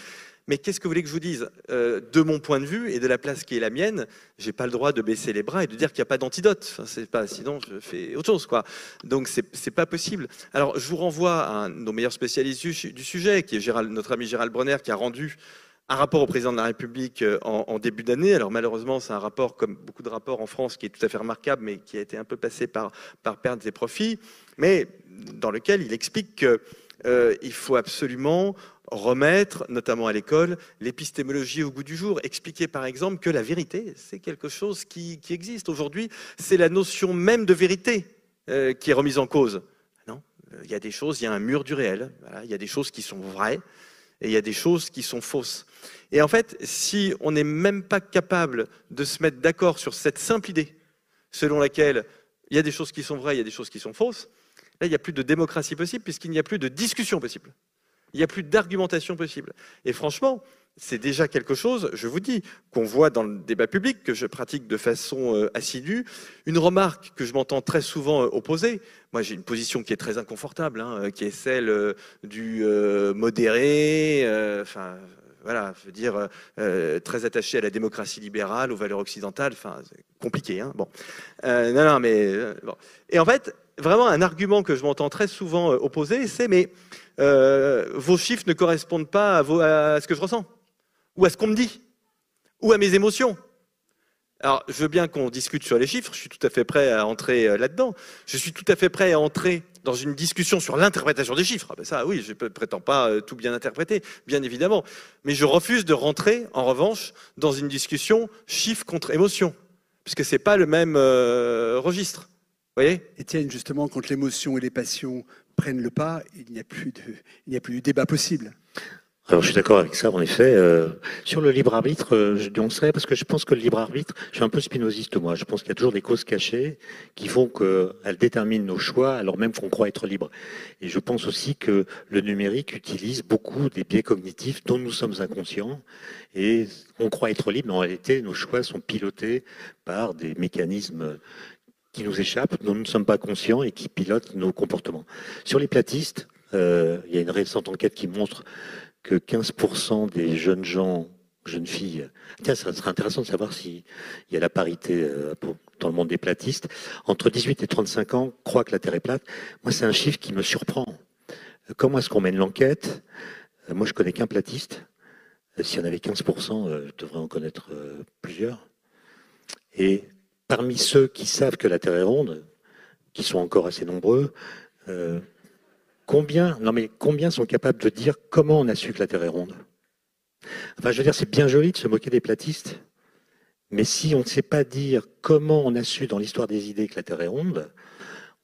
Mais qu'est-ce que vous voulez que je vous dise? Euh, De mon point de vue et de la place qui est la mienne, j'ai pas le droit de baisser les bras et de dire qu'il n'y a pas d'antidote. Pas, sinon je fais autre chose, quoi. Donc c'est, c'est pas possible. Alors je vous renvoie à un, nos meilleurs spécialistes du, sujet, qui est notre ami Gérald Bronner, qui a rendu un rapport au président de la République euh, en, en début d'année. Alors malheureusement, c'est un rapport, comme beaucoup de rapports en France, qui est tout à fait remarquable, mais qui a été un peu passé par, par pertes et profits, mais dans lequel il explique qu'il euh, faut absolument remettre, notamment à l'école, l'épistémologie au goût du jour. Expliquer par exemple que la vérité, c'est quelque chose qui, existe. Aujourd'hui, c'est la notion même de vérité euh, qui est remise en cause. Non, il y a des choses, il y a un mur du réel, il y a des choses qui sont vraies et il y a des choses qui sont fausses. Et en fait, si on n'est même pas capable de se mettre d'accord sur cette simple idée, selon laquelle il y a des choses qui sont vraies, il y a des choses qui sont fausses, là, il n'y a plus de démocratie possible puisqu'il n'y a plus de discussion possible. Il n'y a plus d'argumentation possible. Et franchement, c'est déjà quelque chose, je vous dis, qu'on voit dans le débat public, que je pratique de façon euh, assidue. Une remarque que je m'entends très souvent euh, opposer, moi j'ai une position qui est très inconfortable, hein, euh, qui est celle du modéré, enfin voilà, je veux dire, très attaché à la démocratie libérale, aux valeurs occidentales, enfin, compliqué, hein, bon. non, non, mais. Et en fait, vraiment, un argument que je m'entends très souvent opposer, c'est, mais euh, vos chiffres ne correspondent pas à, ce que je ressens, ou à ce qu'on me dit, ou à mes émotions. Alors, je veux bien qu'on discute sur les chiffres, je suis tout à fait prêt à entrer euh, là-dedans. Je suis tout à fait prêt à entrer dans une discussion sur l'interprétation des chiffres. Ah ben ça, oui, je ne prétends pas euh, tout bien interpréter, bien évidemment. Mais je refuse de rentrer, en revanche, dans une discussion chiffre contre émotion, puisque ce n'est pas le même registre. Vous voyez? Étienne, justement, quand l'émotion et les passions prennent le pas, il n'y a plus de, débat possible. Alors je suis d'accord avec ça, en effet. Euh, sur le libre arbitre, euh, je dénoncerais parce que je pense que le libre arbitre, je suis un peu spinoziste moi. Je pense qu'il y a toujours des causes cachées qui font qu'elles déterminent nos choix alors même qu'on croit être libre. Et je pense aussi que le numérique utilise beaucoup des biais cognitifs dont nous sommes inconscients et on croit être libre, mais en réalité nos choix sont pilotés par des mécanismes qui nous échappent, dont nous ne sommes pas conscients et qui pilotent nos comportements. Sur les platistes, euh, il y a une récente enquête qui montre que 15% des jeunes gens, jeunes filles, tiens, ça serait intéressant de savoir s'il y a la parité euh, dans le monde des platistes, entre 18 et 35 ans croient que la Terre est plate. Moi, c'est un chiffre qui me surprend. Comment est-ce qu'on mène l'enquête? Euh, Moi, je connais qu'un platiste. S'il y en avait 15%, je devrais en connaître plusieurs. Et parmi ceux qui savent que la Terre est ronde, qui sont encore assez nombreux, euh, combien, non mais combien sont capables de dire comment on a su que la Terre est ronde? Enfin, je veux dire, c'est bien joli de se moquer des platistes, mais si on ne sait pas dire comment on a su dans l'histoire des idées que la Terre est ronde,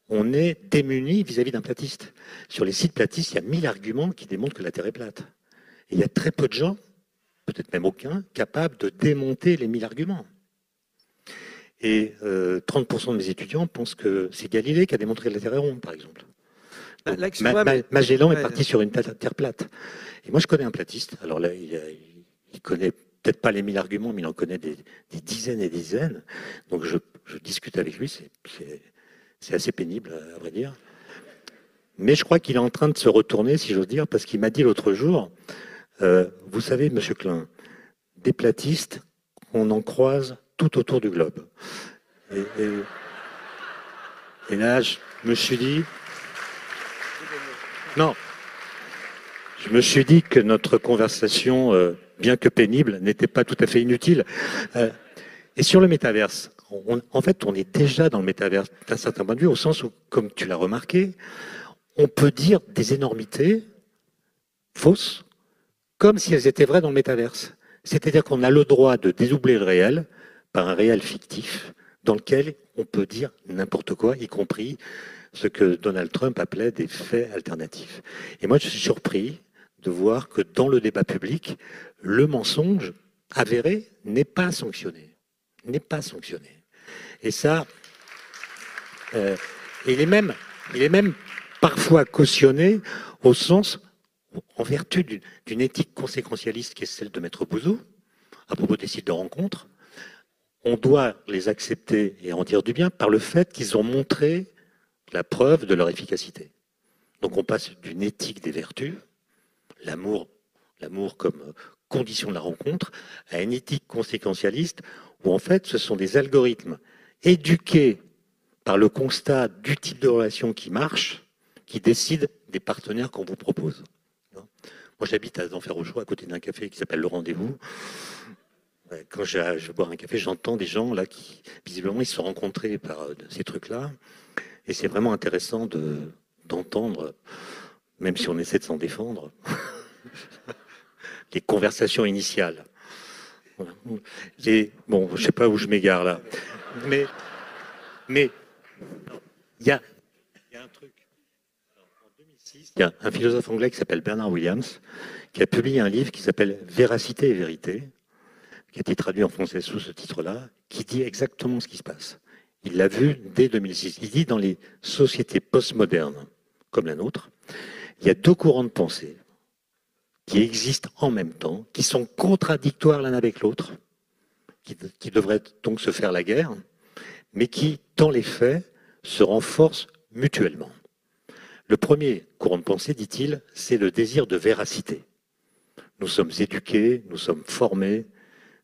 on est démuni vis-à-vis d'un platiste. Sur les sites platistes, il y a mille arguments qui démontrent que la Terre est plate. Il y a très peu de gens, peut-être même aucun, capables de démonter les mille arguments. Et 30% euh, de mes étudiants pensent que c'est Galilée qui a démontré la Terre est ronde, par exemple. Magellan est parti sur une terre plate. Et moi, je connais un platiste. Alors là, il, il connaît peut-être pas les mille arguments, mais il en connaît des, dizaines et des dizaines. Donc je, discute avec lui. C'est assez pénible, à vrai dire. Mais je crois qu'il est en train de se retourner, si j'ose dire, parce qu'il m'a dit l'autre jour, euh, vous savez, Monsieur Klein, des platistes, on en croise tout autour du globe. Et, là, je me suis dit, non, je me suis dit que notre conversation, euh, bien que pénible, n'était pas tout à fait inutile. Euh, et sur le métaverse, en fait, on est déjà dans le métaverse d'un certain point de vue, au sens où, comme tu l'as remarqué, on peut dire des énormités fausses, comme si elles étaient vraies dans le métaverse. C'est-à-dire qu'on a le droit de dédoubler le réel, par un réel fictif dans lequel on peut dire n'importe quoi, y compris ce que Donald Trump appelait des faits alternatifs. Et moi, je suis surpris de voir que dans le débat public, le mensonge avéré n'est pas sanctionné. N'est pas sanctionné. Et ça, euh, il, est même, parfois cautionné au sens, en vertu d'une éthique conséquentialiste qui est celle de Maître Bouzou, à propos des sites de rencontres, on doit les accepter et en dire du bien par le fait qu'ils ont montré la preuve de leur efficacité. Donc on passe d'une éthique des vertus, l'amour, comme condition de la rencontre, à une éthique conséquentialiste, où en fait ce sont des algorithmes éduqués par le constat du type de relation qui marche, qui décident des partenaires qu'on vous propose. Moi j'habite à au à côté d'un café qui s'appelle Le Rendez-vous. Quand je, boire un café, j'entends des gens là qui, visiblement, ils se sont rencontrés par euh, ces trucs-là. Et c'est vraiment intéressant d'entendre, même si on essaie de s'en défendre, les conversations initiales. bon, je sais pas où je m'égare là, mais mais il y a, un truc. En 2006, il y a un philosophe anglais qui s'appelle Bernard Williams qui a publié un livre qui s'appelle Véracité et vérité, qui a été traduit en français sous ce titre-là, qui dit exactement ce qui se passe. Il l'a vu dès 2006. Il dit dans les sociétés postmodernes comme la nôtre, il y a deux courants de pensée qui existent en même temps, qui sont contradictoires l'un avec l'autre, qui, devraient donc se faire la guerre, mais qui, dans les faits, se renforcent mutuellement. Le premier courant de pensée, dit-il, c'est le désir de véracité. Nous sommes éduqués, nous sommes formés,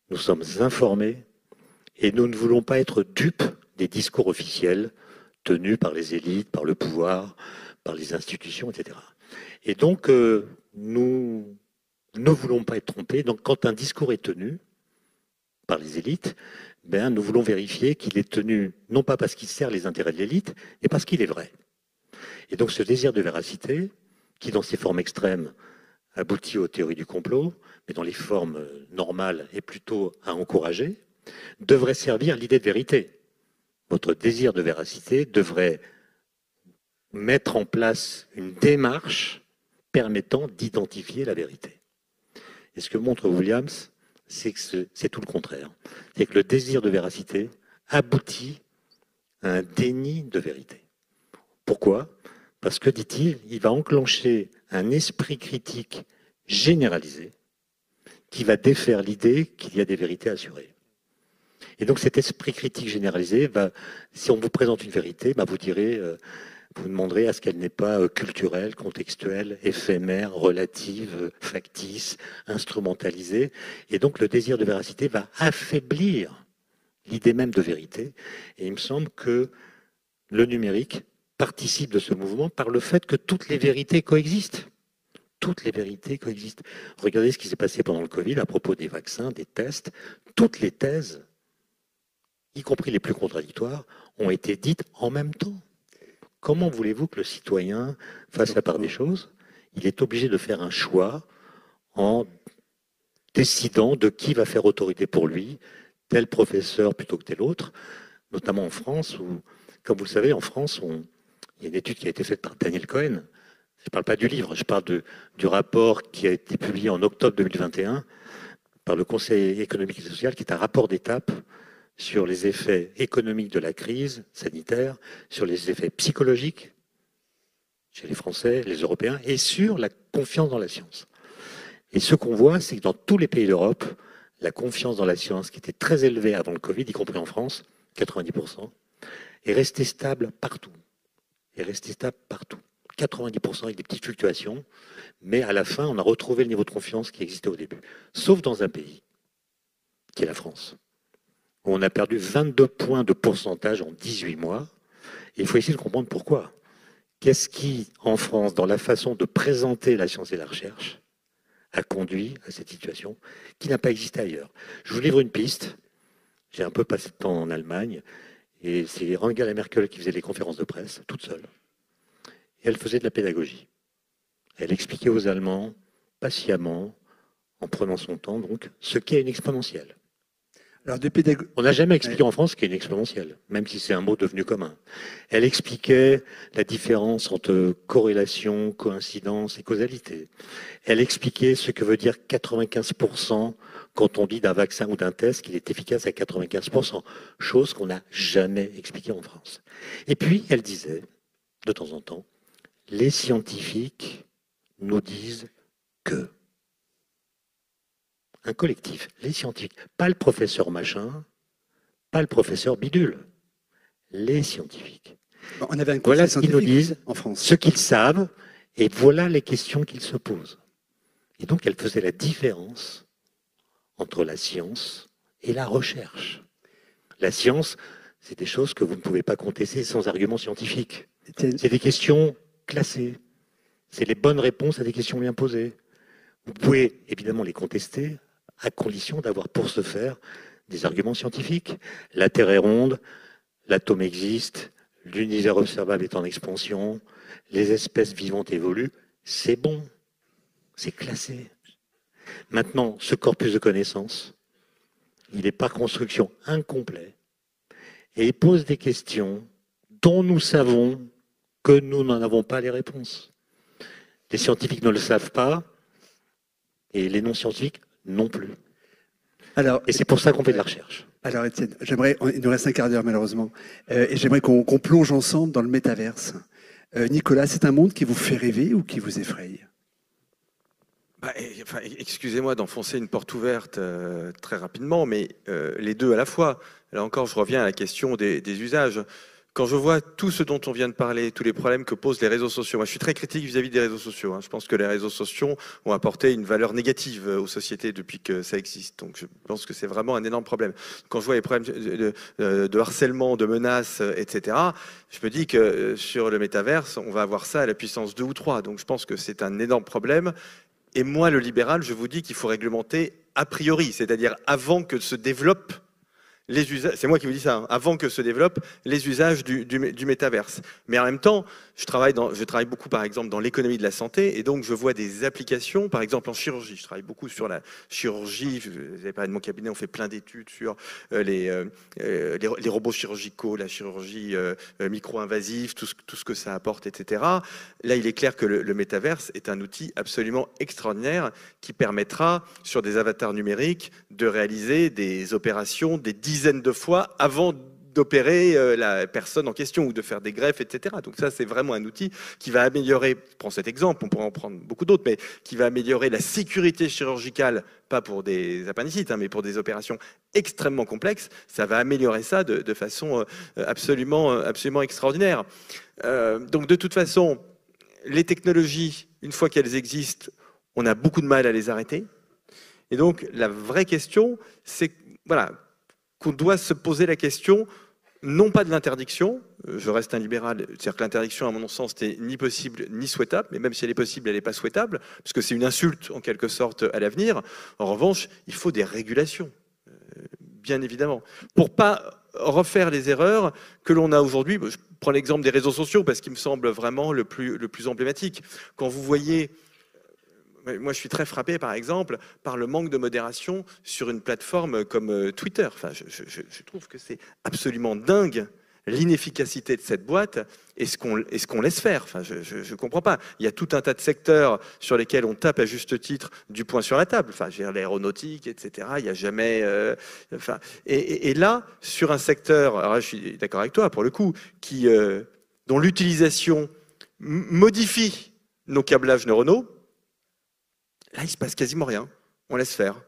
nous sommes informés, et nous ne voulons pas être dupes des discours officiels tenus par les élites, par le pouvoir, par les institutions, etc. Et donc, euh, nous ne voulons pas être trompés. Donc, quand un discours est tenu par les élites, ben, nous voulons vérifier qu'il est tenu non pas parce qu'il sert les intérêts de l'élite, mais parce qu'il est vrai. Et donc, ce désir de véracité, qui dans ses formes extrêmes aboutit aux théories du complot, mais dans les formes normales est plutôt à encourager, devrait servir l'idée de vérité. Votre désir de véracité devrait mettre en place une démarche permettant d'identifier la vérité. Et ce que montre Williams, c'est que c'est tout le contraire. C'est que le désir de véracité aboutit à un déni de vérité. Pourquoi? Parce que, dit-il, il va enclencher un esprit critique généralisé qui va défaire l'idée qu'il y a des vérités assurées. Et donc cet esprit critique généralisé, va, si on vous présente une vérité, bah, vous direz, euh, vous demanderez à ce qu'elle n'est pas euh, culturelle, contextuelle, éphémère, relative, factice, instrumentalisée. Et donc le désir de véracité va affaiblir l'idée même de vérité. Et il me semble que le numérique participe de ce mouvement par le fait que toutes les vérités coexistent toutes les vérités coexistent. Regardez ce qui s'est passé pendant le Covid à propos des vaccins, des tests. Toutes les thèses y compris les plus contradictoires, ont été dites en même temps. Comment voulez-vous que le citoyen fasse la part des choses? Il est obligé de faire un choix en décidant de qui va faire autorité pour lui, tel professeur plutôt que tel autre, notamment en France, où, comme vous le savez, en France, il y a une étude qui a été faite par Daniel Cohen. Je ne parle pas du livre, je parle du rapport qui a été publié en octobre 2021 par le Conseil économique et social, qui est un rapport d'étape sur les effets économiques de la crise sanitaire, sur les effets psychologiques chez les Français, les Européens, et sur la confiance dans la science. Et ce qu'on voit, c'est que dans tous les pays d'Europe, la confiance dans la science, qui était très élevée avant le Covid, y compris en France, 90%, est restée stable partout. Est restée stable partout. 90% avec des petites fluctuations, mais à la fin, on a retrouvé le niveau de confiance qui existait au début. Sauf dans un pays, qui est la France. On a perdu 22 points de pourcentage en 18 mois. il faut essayer de comprendre pourquoi. Qu'est-ce qui, en France, dans la façon de présenter la science et la recherche, a conduit à cette situation qui n'a pas existé ailleurs? Je vous livre une piste. J'ai un peu passé de temps en Allemagne. Et c'est Angela Merkel qui faisait les conférences de presse, toute seule. Et elle faisait de la pédagogie. Elle expliquait aux Allemands, patiemment, en prenant son temps, donc, ce qu'est une exponentielle. On n'a jamais expliqué en France ce qu'est une exponentielle, même si c'est un mot devenu commun. Elle expliquait la différence entre corrélation, coïncidence et causalité. Elle expliquait ce que veut dire 95% quand on dit d'un vaccin ou d'un test qu'il est efficace à 95%, chose qu'on n'a jamais expliquée en France. Et puis, elle disait, de temps en temps, les scientifiques nous disent que un collectif, les scientifiques, pas le professeur machin, pas le professeur bidule, les scientifiques. On avait un voilà ce qu'ils nous disent, en France. ce qu'ils savent, et voilà les questions qu'ils se posent. Et donc elle faisait la différence entre la science et la recherche. La science, c'est des choses que vous ne pouvez pas contester sans argument scientifique. C'est des questions classées. C'est les bonnes réponses à des questions bien posées. Vous pouvez évidemment les contester à condition d'avoir pour ce faire des arguments scientifiques. La Terre est ronde, l'atome existe, l'univers observable est en expansion, les espèces vivantes évoluent, c'est bon, c'est classé. Maintenant, ce corpus de connaissances, il est par construction incomplet et il pose des questions dont nous savons que nous n'en avons pas les réponses. Les scientifiques ne le savent pas et les non-scientifiques non plus. Alors, et c'est pour ça qu'on fait de la recherche. Alors Étienne, j'aimerais, il nous reste un quart d'heure malheureusement, euh, et j'aimerais qu'on plonge ensemble dans le métaverse. Euh, Nicolas, c'est un monde qui vous fait rêver ou qui vous effraie bah, Excusez-moi d'enfoncer une porte ouverte euh, très rapidement, mais les deux à la fois. Là encore, je reviens à la question des usages quand je vois tout ce dont on vient de parler, tous les problèmes que posent les réseaux sociaux, moi je suis très critique vis-à-vis des réseaux sociaux. Hein. Je pense que les réseaux sociaux ont apporté une valeur négative euh, aux sociétés depuis que ça existe. Donc je pense que c'est vraiment un énorme problème. Quand je vois les problèmes de, harcèlement, de menaces, euh, etc., je me dis que euh, sur le métaverse, on va avoir ça à la puissance 2 ou 3. Donc je pense que c'est un énorme problème. Et moi, le libéral, je vous dis qu'il faut réglementer a priori, c'est-à-dire avant que se développe les usages, c'est moi qui vous dis ça, hein, avant que se développent les usages du, du, métaverse. Mais en même temps, je travaille, beaucoup, par exemple, dans l'économie de la santé, et donc je vois des applications, par exemple en chirurgie. Je travaille beaucoup sur la chirurgie. Vous avez parlé de mon cabinet, on fait plein d'études sur euh, euh, euh, les, robots chirurgicaux, la chirurgie micro-invasive, tout ce, tout ce que ça apporte, etc. Là, il est clair que le, le métaverse est un outil absolument extraordinaire qui permettra, sur des avatars numériques, de réaliser des opérations, des dizaines dizaines de fois avant d'opérer euh, la personne en question ou de faire des greffes, etc. Donc ça, c'est vraiment un outil qui va améliorer, prends cet exemple, on pourrait en prendre beaucoup d'autres, mais qui va améliorer la sécurité chirurgicale, pas pour des appendicites, hein, mais pour des opérations extrêmement complexes. Ça va améliorer ça de, façon euh, absolument, euh, absolument extraordinaire. donc de toute façon, les technologies, une fois qu'elles existent, on a beaucoup de mal à les arrêter. Et donc la vraie question, c'est voilà, qu'on doit se poser la question, non pas de l'interdiction, euh, je reste un libéral, c'est-à-dire que l'interdiction, à mon sens, n'est ni possible ni souhaitable, mais même si elle est possible, elle n'est pas souhaitable, parce que c'est une insulte, en quelque sorte, à l'avenir. En revanche, il faut des régulations, euh, bien évidemment, pour pas refaire les erreurs que l'on a aujourd'hui. Je prends l'exemple des réseaux sociaux, parce qu'il me semble vraiment le plus, le plus emblématique. Quand vous voyez moi, je suis très frappé, par exemple, par le manque de modération sur une plateforme comme euh, Twitter. Enfin, je, trouve que c'est absolument dingue l'inefficacité de cette boîte et ce qu'on laisse faire. Enfin, je ne comprends pas. Il y a tout un tas de secteurs sur lesquels on tape à juste titre du poing sur la table. Enfin, l'aéronautique, etc. Il n'y a jamais. Euh, enfin, et, là, sur un secteur, je suis d'accord avec toi pour le coup, euh, dont l'utilisation modifie nos câblages neuronaux, Là, il se passe quasiment rien. On laisse faire.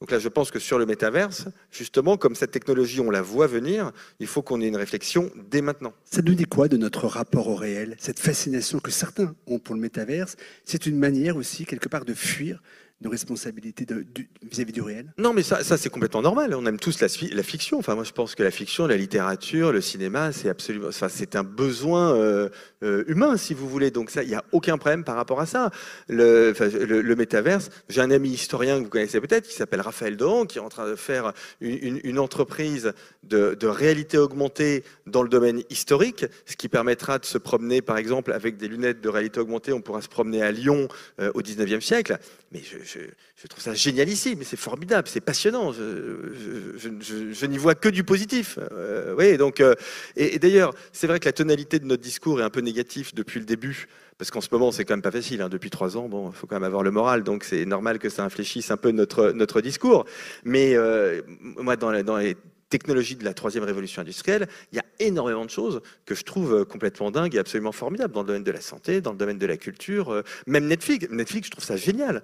Donc là, je pense que sur le métaverse, justement, comme cette technologie, on la voit venir, il faut qu'on ait une réflexion dès maintenant. Ça nous dit quoi de notre rapport au réel? Cette fascination que certains ont pour le métaverse, c'est une manière aussi, quelque part, de fuir nos responsabilités vis-à-vis du réel Non, mais ça, ça c'est complètement normal. On aime tous la, fiction. Enfin, moi, je pense que la fiction, la littérature, le cinéma, c'est absolument, enfin, c'est un besoin euh, euh, humain, si vous voulez. Donc ça, il n'y a aucun problème par rapport à ça. Le, métaverse. J'ai un ami historien que vous connaissez peut-être, qui s'appelle Raphaël Dohan, qui est en train de faire une, entreprise de, de, réalité augmentée dans le domaine historique, ce qui permettra de se promener, par exemple, avec des lunettes de réalité augmentée. On pourra se promener à Lyon euh, au 19e siècle. Mais je, je, trouve ça génialissime, c'est formidable, c'est passionnant. Je, n'y vois que du positif. Euh, oui, donc, euh, et, d'ailleurs, c'est vrai que la tonalité de notre discours est un peu négative depuis le début, parce qu'en ce moment, c'est quand même pas facile. Hein. Depuis trois ans, bon, faut quand même avoir le moral, donc c'est normal que ça infléchisse un peu notre, notre discours. Mais euh, moi, dans, dans les technologies de la troisième révolution industrielle, il y a énormément de choses que je trouve complètement dingues et absolument formidables dans le domaine de la santé, dans le domaine de la culture, même Netflix. Netflix, je trouve ça génial.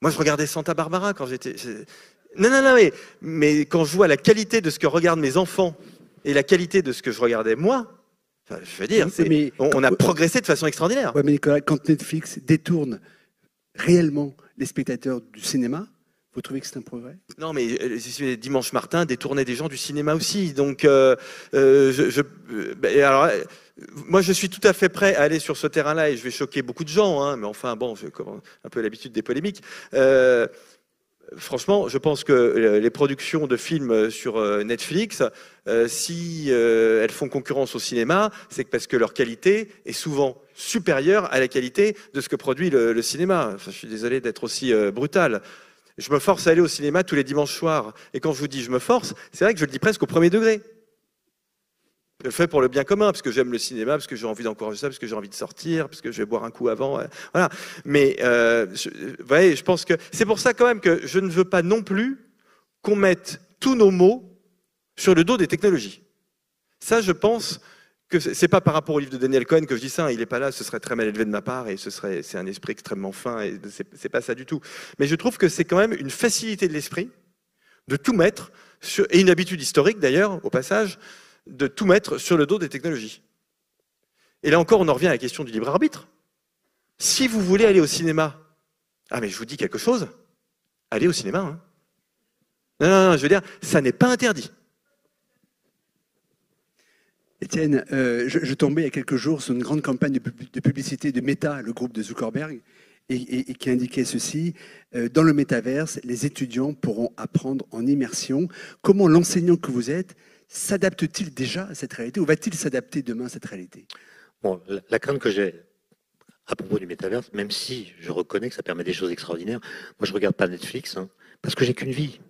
Moi, je regardais Santa Barbara quand j'étais. Non, non, non, mais, mais quand je vois la qualité de ce que regardent mes enfants et la qualité de ce que je regardais moi, je veux dire, on, a progressé de façon extraordinaire. Oui, mais Nicolas, quand Netflix détourne réellement les spectateurs du cinéma, Vous trouvez que c'est un progrès? Non, mais euh, Dimanche Martin détournait des gens du cinéma aussi. Donc, euh, euh, ben, alors, moi, je suis tout à fait prêt à aller sur ce terrain-là et je vais choquer beaucoup de gens. Hein, mais enfin, bon, j'ai un peu l'habitude des polémiques. franchement, je pense que les productions de films sur Netflix, si elles font concurrence au cinéma, c'est parce que leur qualité est souvent supérieure à la qualité de ce que produit le, cinéma. Je suis désolé d'être aussi brutal. Je me force à aller au cinéma tous les dimanches soirs. Et quand je vous dis je me force, c'est vrai que je le dis presque au premier degré. Je le fais pour le bien commun, parce que j'aime le cinéma, parce que j'ai envie d'encourager ça, parce que j'ai envie de sortir, parce que je vais boire un coup avant. Voilà. Mais euh, vous voyez, je pense que c'est pour ça quand même que je ne veux pas non plus qu'on mette tous nos mots sur le dos des technologies. Ça, je pense, que c'est pas par rapport au livre de Daniel Cohen que je dis ça, hein, il n'est pas là, ce serait très mal élevé de ma part et ce c'est un esprit extrêmement fin et c'est pas ça du tout. Mais je trouve que c'est quand même une facilité de l'esprit de tout mettre et une habitude historique d'ailleurs au passage de tout mettre sur le dos des technologies. Et là encore, on en revient à la question du libre arbitre. Si vous voulez aller au cinéma, ah mais je vous dis quelque chose, allez au cinéma. Hein. Non, non, non, je veux dire, ça n'est pas interdit. Étienne, euh, je, tombais il y a quelques jours sur une grande campagne de, publicité de Meta, le groupe de Zuckerberg, et, qui indiquait ceci euh, dans le métaverse, les étudiants pourront apprendre en immersion. Comment l'enseignant que vous êtes s'adapte-t-il déjà à cette réalité ou va-t-il s'adapter demain à cette réalité? Bon, la, crainte que j'ai à propos du métaverse, même si je reconnais que ça permet des choses extraordinaires, moi je regarde pas Netflix hein, parce que j'ai qu'une vie.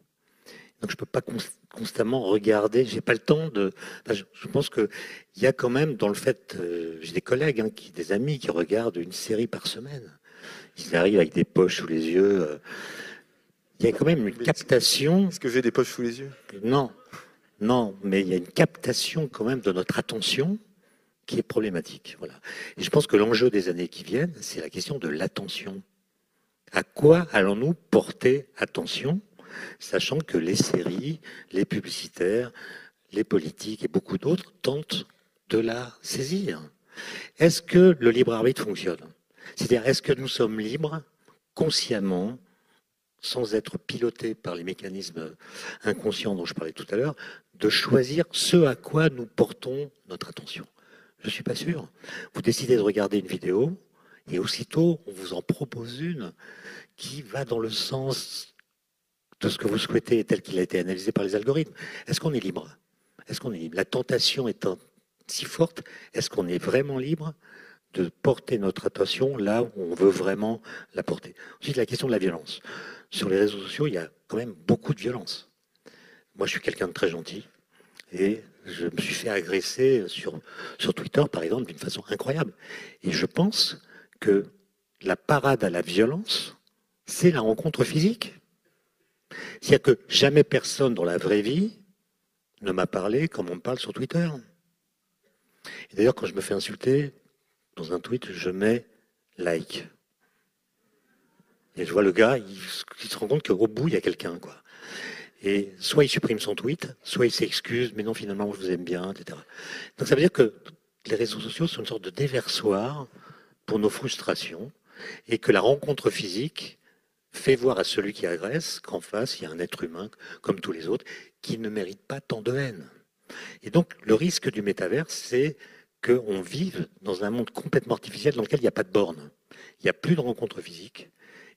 Donc je peux pas constamment regarder. J'ai pas le temps de. je, pense que il y a quand même dans le fait, euh, j'ai des collègues, hein, qui, des amis qui regardent une série par semaine. Ils arrivent avec des poches sous les yeux. Euh. Il y a quand même une captation. Est-ce que j'ai des poches sous les yeux? Non, non, mais il y a une captation quand même de notre attention qui est problématique. Voilà. Et je pense que l'enjeu des années qui viennent, c'est la question de l'attention. À quoi allons-nous porter attention sachant que les séries, les publicitaires, les politiques et beaucoup d'autres tentent de la saisir. Est-ce que le libre arbitre fonctionne? C'est-à-dire, est-ce que nous sommes libres, consciemment, sans être pilotés par les mécanismes inconscients dont je parlais tout à l'heure, de choisir ce à quoi nous portons notre attention? Je ne suis pas sûr. Vous décidez de regarder une vidéo, et aussitôt, on vous en propose une qui va dans le sens de ce que vous souhaitez tel qu'il a été analysé par les algorithmes. Est-ce qu'on est libre? Est-ce qu'on est libre? La tentation étant si forte, est-ce qu'on est vraiment libre de porter notre attention là où on veut vraiment la porter? Ensuite, la question de la violence. Sur les réseaux sociaux, il y a quand même beaucoup de violence. Moi, je suis quelqu'un de très gentil et je me suis fait agresser sur, sur Twitter, par exemple, d'une façon incroyable. Et je pense que la parade à la violence, c'est la rencontre physique. C'est-à-dire que jamais personne dans la vraie vie ne m'a parlé comme on me parle sur Twitter. Et d'ailleurs, quand je me fais insulter dans un tweet, je mets like. Et je vois le gars, il, se rend compte qu'au bout, il y a quelqu'un, quoi. Et soit il supprime son tweet, soit il s'excuse, mais non, finalement, je vous aime bien, etc. Donc ça veut dire que les réseaux sociaux sont une sorte de déversoir pour nos frustrations, et que la rencontre physique fait voir à celui qui agresse qu'en face, il y a un être humain, comme tous les autres, qui ne mérite pas tant de haine. Et donc, le risque du métaverse, c'est qu'on vive dans un monde complètement artificiel dans lequel il n'y a pas de borne. Il n'y a plus de rencontres physiques.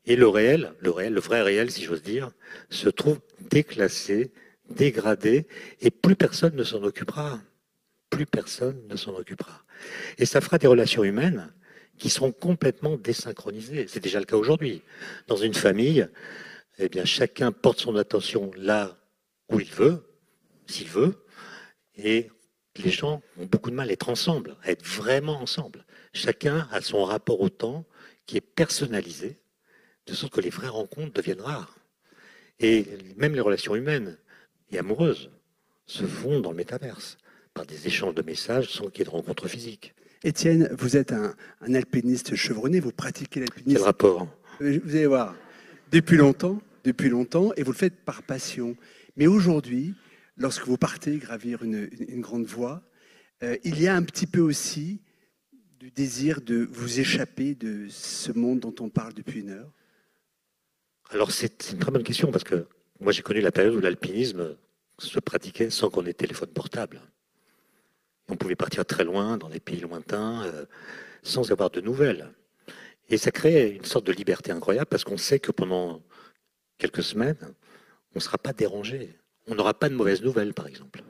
Et le réel, le réel, le vrai réel, si j'ose dire, se trouve déclassé, dégradé, et plus personne ne s'en occupera. Plus personne ne s'en occupera. Et ça fera des relations humaines qui sont complètement désynchronisés. C'est déjà le cas aujourd'hui. Dans une famille, eh bien, chacun porte son attention là où il veut, s'il veut, et les gens ont beaucoup de mal à être ensemble, à être vraiment ensemble. Chacun a son rapport au temps qui est personnalisé, de sorte que les vraies rencontres deviennent rares. Et même les relations humaines et amoureuses se font dans le métaverse, par des échanges de messages sans qu'il y ait de rencontres physiques. Étienne, vous êtes un, alpiniste chevronné, vous pratiquez l'alpinisme. Quel rapport? Euh, Vous allez voir, depuis longtemps, depuis longtemps, et vous le faites par passion. Mais aujourd'hui, lorsque vous partez gravir une, grande voie, euh, il y a un petit peu aussi du désir de vous échapper de ce monde dont on parle depuis une heure. Alors c'est une très bonne question parce que moi j'ai connu la période où l'alpinisme se pratiquait sans qu'on ait téléphone portable. On pouvait partir très loin, dans des pays lointains, euh, sans avoir de nouvelles. Et ça crée une sorte de liberté incroyable parce qu'on sait que pendant quelques semaines, on ne sera pas dérangé. On n'aura pas de mauvaises nouvelles, par exemple.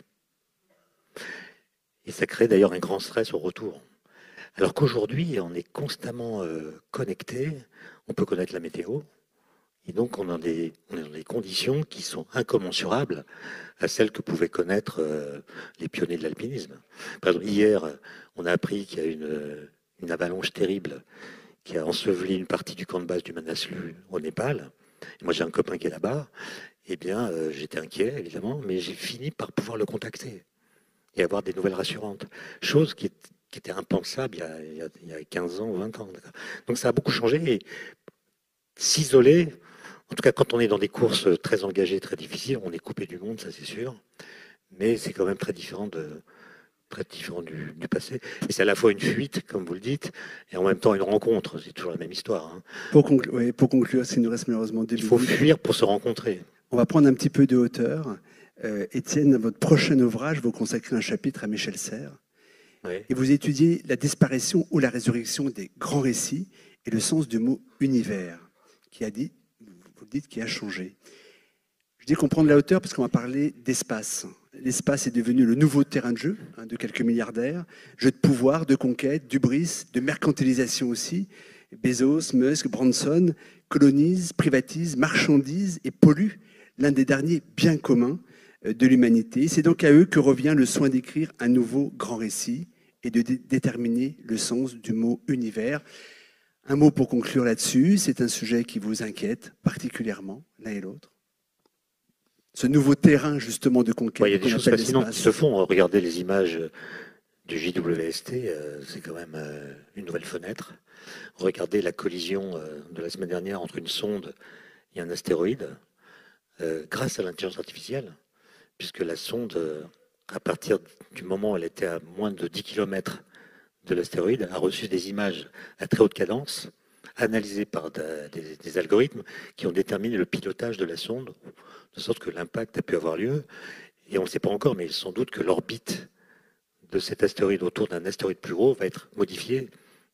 Et ça crée d'ailleurs un grand stress au retour. Alors qu'aujourd'hui, on est constamment euh, connecté, on peut connaître la météo, et donc on, est dans des conditions qui sont incommensurables à celles que pouvaient connaître euh, les pionniers de l'alpinisme. Hier, on a appris qu'il y a une, une, avalanche terrible qui a enseveli une partie du camp de base du Manaslu au Népal. moi, j'ai un copain qui est là-bas. Eh bien, euh, j'étais inquiet, évidemment, mais j'ai fini par pouvoir le contacter et avoir des nouvelles rassurantes. Chose qui, était impensable il y, a, 15 ans ou 20 ans. Donc ça a beaucoup changé. Et s'isoler, en tout cas quand on est dans des courses très engagées, très difficiles, on est coupé du monde, ça c'est sûr. Mais c'est quand même très différent de, très différent du, passé. Et c'est à la fois une fuite, comme vous le dites, et en même temps une rencontre. C'est toujours la même histoire. Hein. Pour, conclure, pour conclure, s'il nous reste malheureusement des Il faut fuir pour se rencontrer. On va prendre un petit peu de hauteur. Euh, Étienne, votre prochain ouvrage, vous consacrez un chapitre à Michel Serres. Et vous étudiez la disparition ou la résurrection des grands récits et le sens du mot univers, qui a dit, dites, qui a changé. Je dis comprendre la hauteur parce qu'on va parler d'espace. L'espace est devenu le nouveau terrain de jeu hein, de quelques milliardaires, jeu de pouvoir, de conquête, d'ubris, de mercantilisation aussi. Bezos, Musk, Branson colonisent, privatisent, marchandisent et polluent l'un des derniers biens communs euh, de l'humanité. C'est donc à eux que revient le soin d'écrire un nouveau grand récit et de déterminer le sens du mot univers. Un mot pour conclure là-dessus, c'est un sujet qui vous inquiète particulièrement, l'un et l'autre. Ce nouveau terrain justement de conquête. il y a des choses fascinantes qui se font. Regardez les images du JWST, euh, c'est quand même euh, une nouvelle fenêtre. Regardez la collision de la semaine dernière entre une sonde et un astéroïde. grâce à l'intelligence artificielle, puisque la sonde, euh, à partir du moment où elle était à moins de 10 km de l'astéroïde, a reçu des images à très haute cadence, analysées par des, algorithmes qui ont déterminé le pilotage de la sonde, de sorte que l'impact a pu avoir lieu. Et on ne sait pas encore, mais sans doute que l'orbite de cet astéroïde autour d'un astéroïde plus gros va être modifiée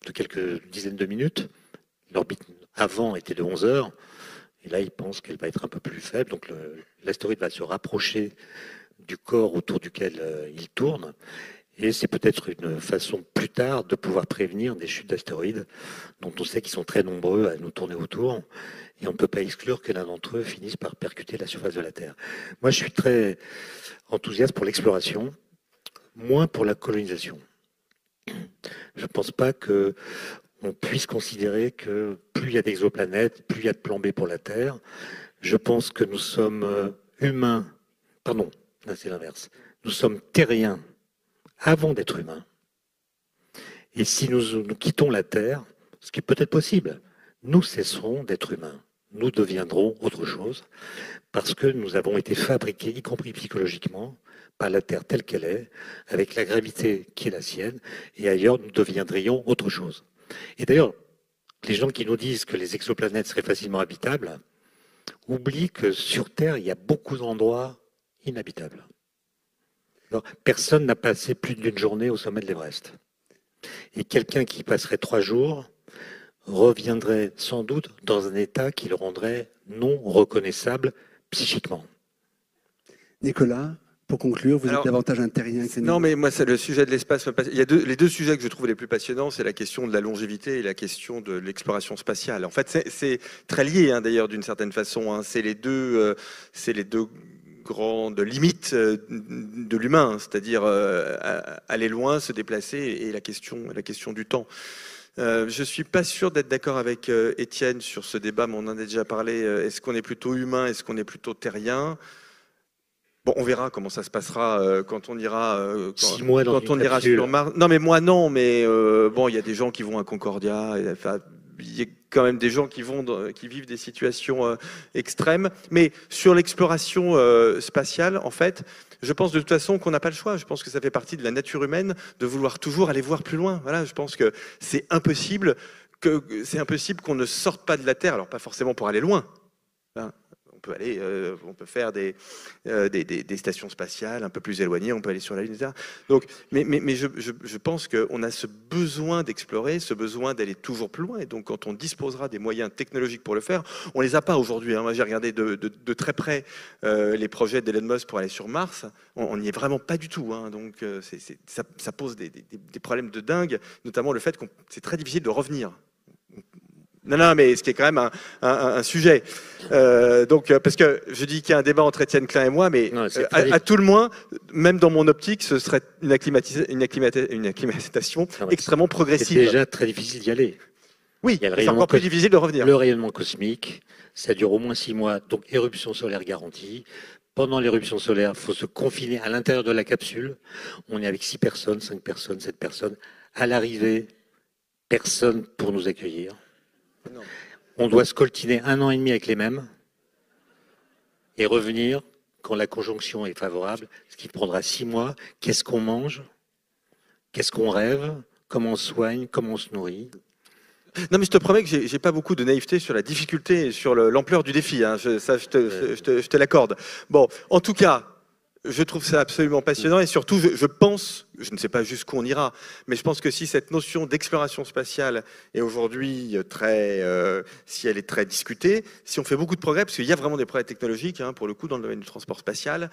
de quelques dizaines de minutes. L'orbite avant était de 11 heures. Et là, il pense qu'elle va être un peu plus faible. Donc l'astéroïde va se rapprocher du corps autour duquel euh, il tourne. Et c'est peut-être une façon plus tard de pouvoir prévenir des chutes d'astéroïdes dont on sait qu'ils sont très nombreux à nous tourner autour. Et on ne peut pas exclure que l'un d'entre eux finisse par percuter la surface de la Terre. Moi, je suis très enthousiaste pour l'exploration, moins pour la colonisation. Je ne pense pas que on puisse considérer que plus il y a d'exoplanètes, plus il y a de plan B pour la Terre. Je pense que nous sommes euh, humains, pardon, c'est l'inverse, nous sommes terriens avant d'être humains. Et si nous, quittons la Terre, ce qui peut-être possible, nous cesserons d'être humains. Nous deviendrons autre chose parce que nous avons été fabriqués, y compris psychologiquement, par la Terre telle qu'elle est, avec la gravité qui est la sienne, et ailleurs nous deviendrions autre chose. Et d'ailleurs, les gens qui nous disent que les exoplanètes seraient facilement habitables oublient que sur Terre, il y a beaucoup d'endroits inhabitables. Personne n'a passé plus d'une journée au sommet de l'Everest. Et quelqu'un qui passerait trois jours reviendrait sans doute dans un état qui le rendrait non reconnaissable psychiquement. Nicolas, pour conclure, vous êtes davantage un terrien que Non, mais moi, c'est le sujet de l'espace. Il y a deux, les deux sujets que je trouve les plus passionnants, c'est la question de la longévité et la question de l'exploration spatiale. En fait, c'est très lié, hein, d'ailleurs, d'une certaine façon. Hein. C'est les deux, euh, c'est les deux grandes limites euh, de l'humain, c'est-à-dire euh, aller loin, se déplacer, et la question, la question du temps. Euh, je suis pas sûr d'être d'accord avec Étienne sur ce débat, mais on en a déjà parlé. Est-ce qu'on est plutôt humain Est-ce qu'on est plutôt terrien? Bon, on verra comment ça se passera euh, quand on ira, euh, quand, on ira sur Mars. Non, mais moi non, mais euh, bon, il y a des gens qui vont à Concordia. Il y a quand même des gens qui vivent des situations extrêmes. Mais sur l'exploration spatiale, en fait, je pense de toute façon qu'on n'a pas le choix. Je pense que ça fait partie de la nature humaine de vouloir toujours aller voir plus loin. Voilà, je pense que c'est impossible que c'est qu'on ne sorte pas de la Terre. Alors pas forcément pour aller loin, peut aller, euh, on peut faire euh, des, stations spatiales un peu plus éloignées, on peut aller sur la Lune, etc. Donc, mais, mais je, je, pense qu'on a ce besoin d'explorer, ce besoin d'aller toujours plus loin. Et donc, quand on disposera des moyens technologiques pour le faire, on les a pas aujourd'hui. Hein. Moi, j'ai regardé de, très près euh, les projets d'Elon Musk pour aller sur Mars. On n'y est vraiment pas du tout. Hein. Donc, ça, ça, pose des problèmes de dingue, notamment le fait que c'est très difficile de revenir. Non, non, mais ce qui est quand même un, sujet. Euh, donc, euh, parce que je dis qu'il y a un débat entre Étienne Klein et moi, mais euh, à, tout le moins, même dans mon optique, ce serait une, une, une acclimatation extrêmement progressive. C'est déjà très difficile d'y aller. Oui, c'est encore plus difficile de revenir. Le rayonnement cosmique, ça dure au moins six mois, donc éruption solaire garantie. Pendant l'éruption solaire, il faut se confiner à l'intérieur de la capsule. On est avec six personnes, cinq personnes, sept personnes. À l'arrivée, personne pour nous accueillir. On doit se coltiner un an et demi avec les mêmes et revenir quand la conjonction est favorable, ce qui prendra six mois. Qu'est-ce qu'on mange? Qu'est-ce qu'on rêve? Comment on soigne? Comment on se nourrit? Non, mais je te promets que j'ai pas beaucoup de naïveté sur la difficulté et sur l'ampleur du défi. Hein. ça, je te l'accorde. Bon, en tout cas, je trouve ça absolument passionnant et surtout, je, pense, je ne sais pas jusqu'où on ira, mais je pense que si cette notion d'exploration spatiale est aujourd'hui très, euh, si elle est très discutée, si on fait beaucoup de progrès, parce qu'il y a vraiment des progrès technologiques, hein, pour le coup, dans le domaine du transport spatial,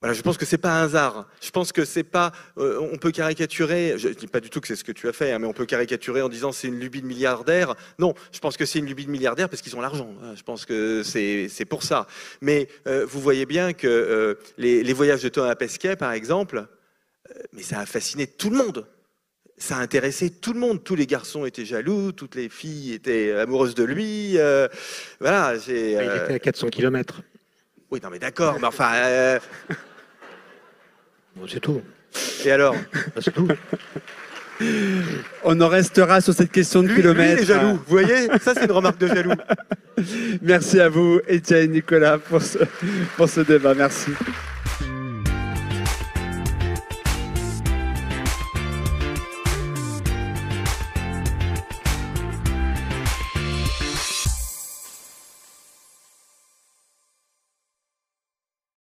voilà, je pense que c'est pas un hasard. Je pense que c'est pas. Euh, on peut caricaturer. Je dis pas du tout que c'est ce que tu as fait, hein, mais on peut caricaturer en disant c'est une lubie de milliardaire. Non, je pense que c'est une lubie de milliardaire parce qu'ils ont l'argent. Hein. Je pense que c'est c'est pour ça. Mais euh, vous voyez bien que euh, les, les, voyages de Thomas Pesquet, par exemple, mais ça a fasciné tout le monde. Ça a intéressé tout le monde. Tous les garçons étaient jaloux, toutes les filles étaient amoureuses de lui. voilà. Il était à 400 km. Oui, non, mais d'accord, mais enfin. C'est tout. Et alors C'est tout. On en restera sur cette question de kilomètres. Lui est jaloux, vous voyez Ça, c'est une remarque de jaloux. Merci à vous, Étienne et Nicolas, pour ce, pour ce débat. Merci.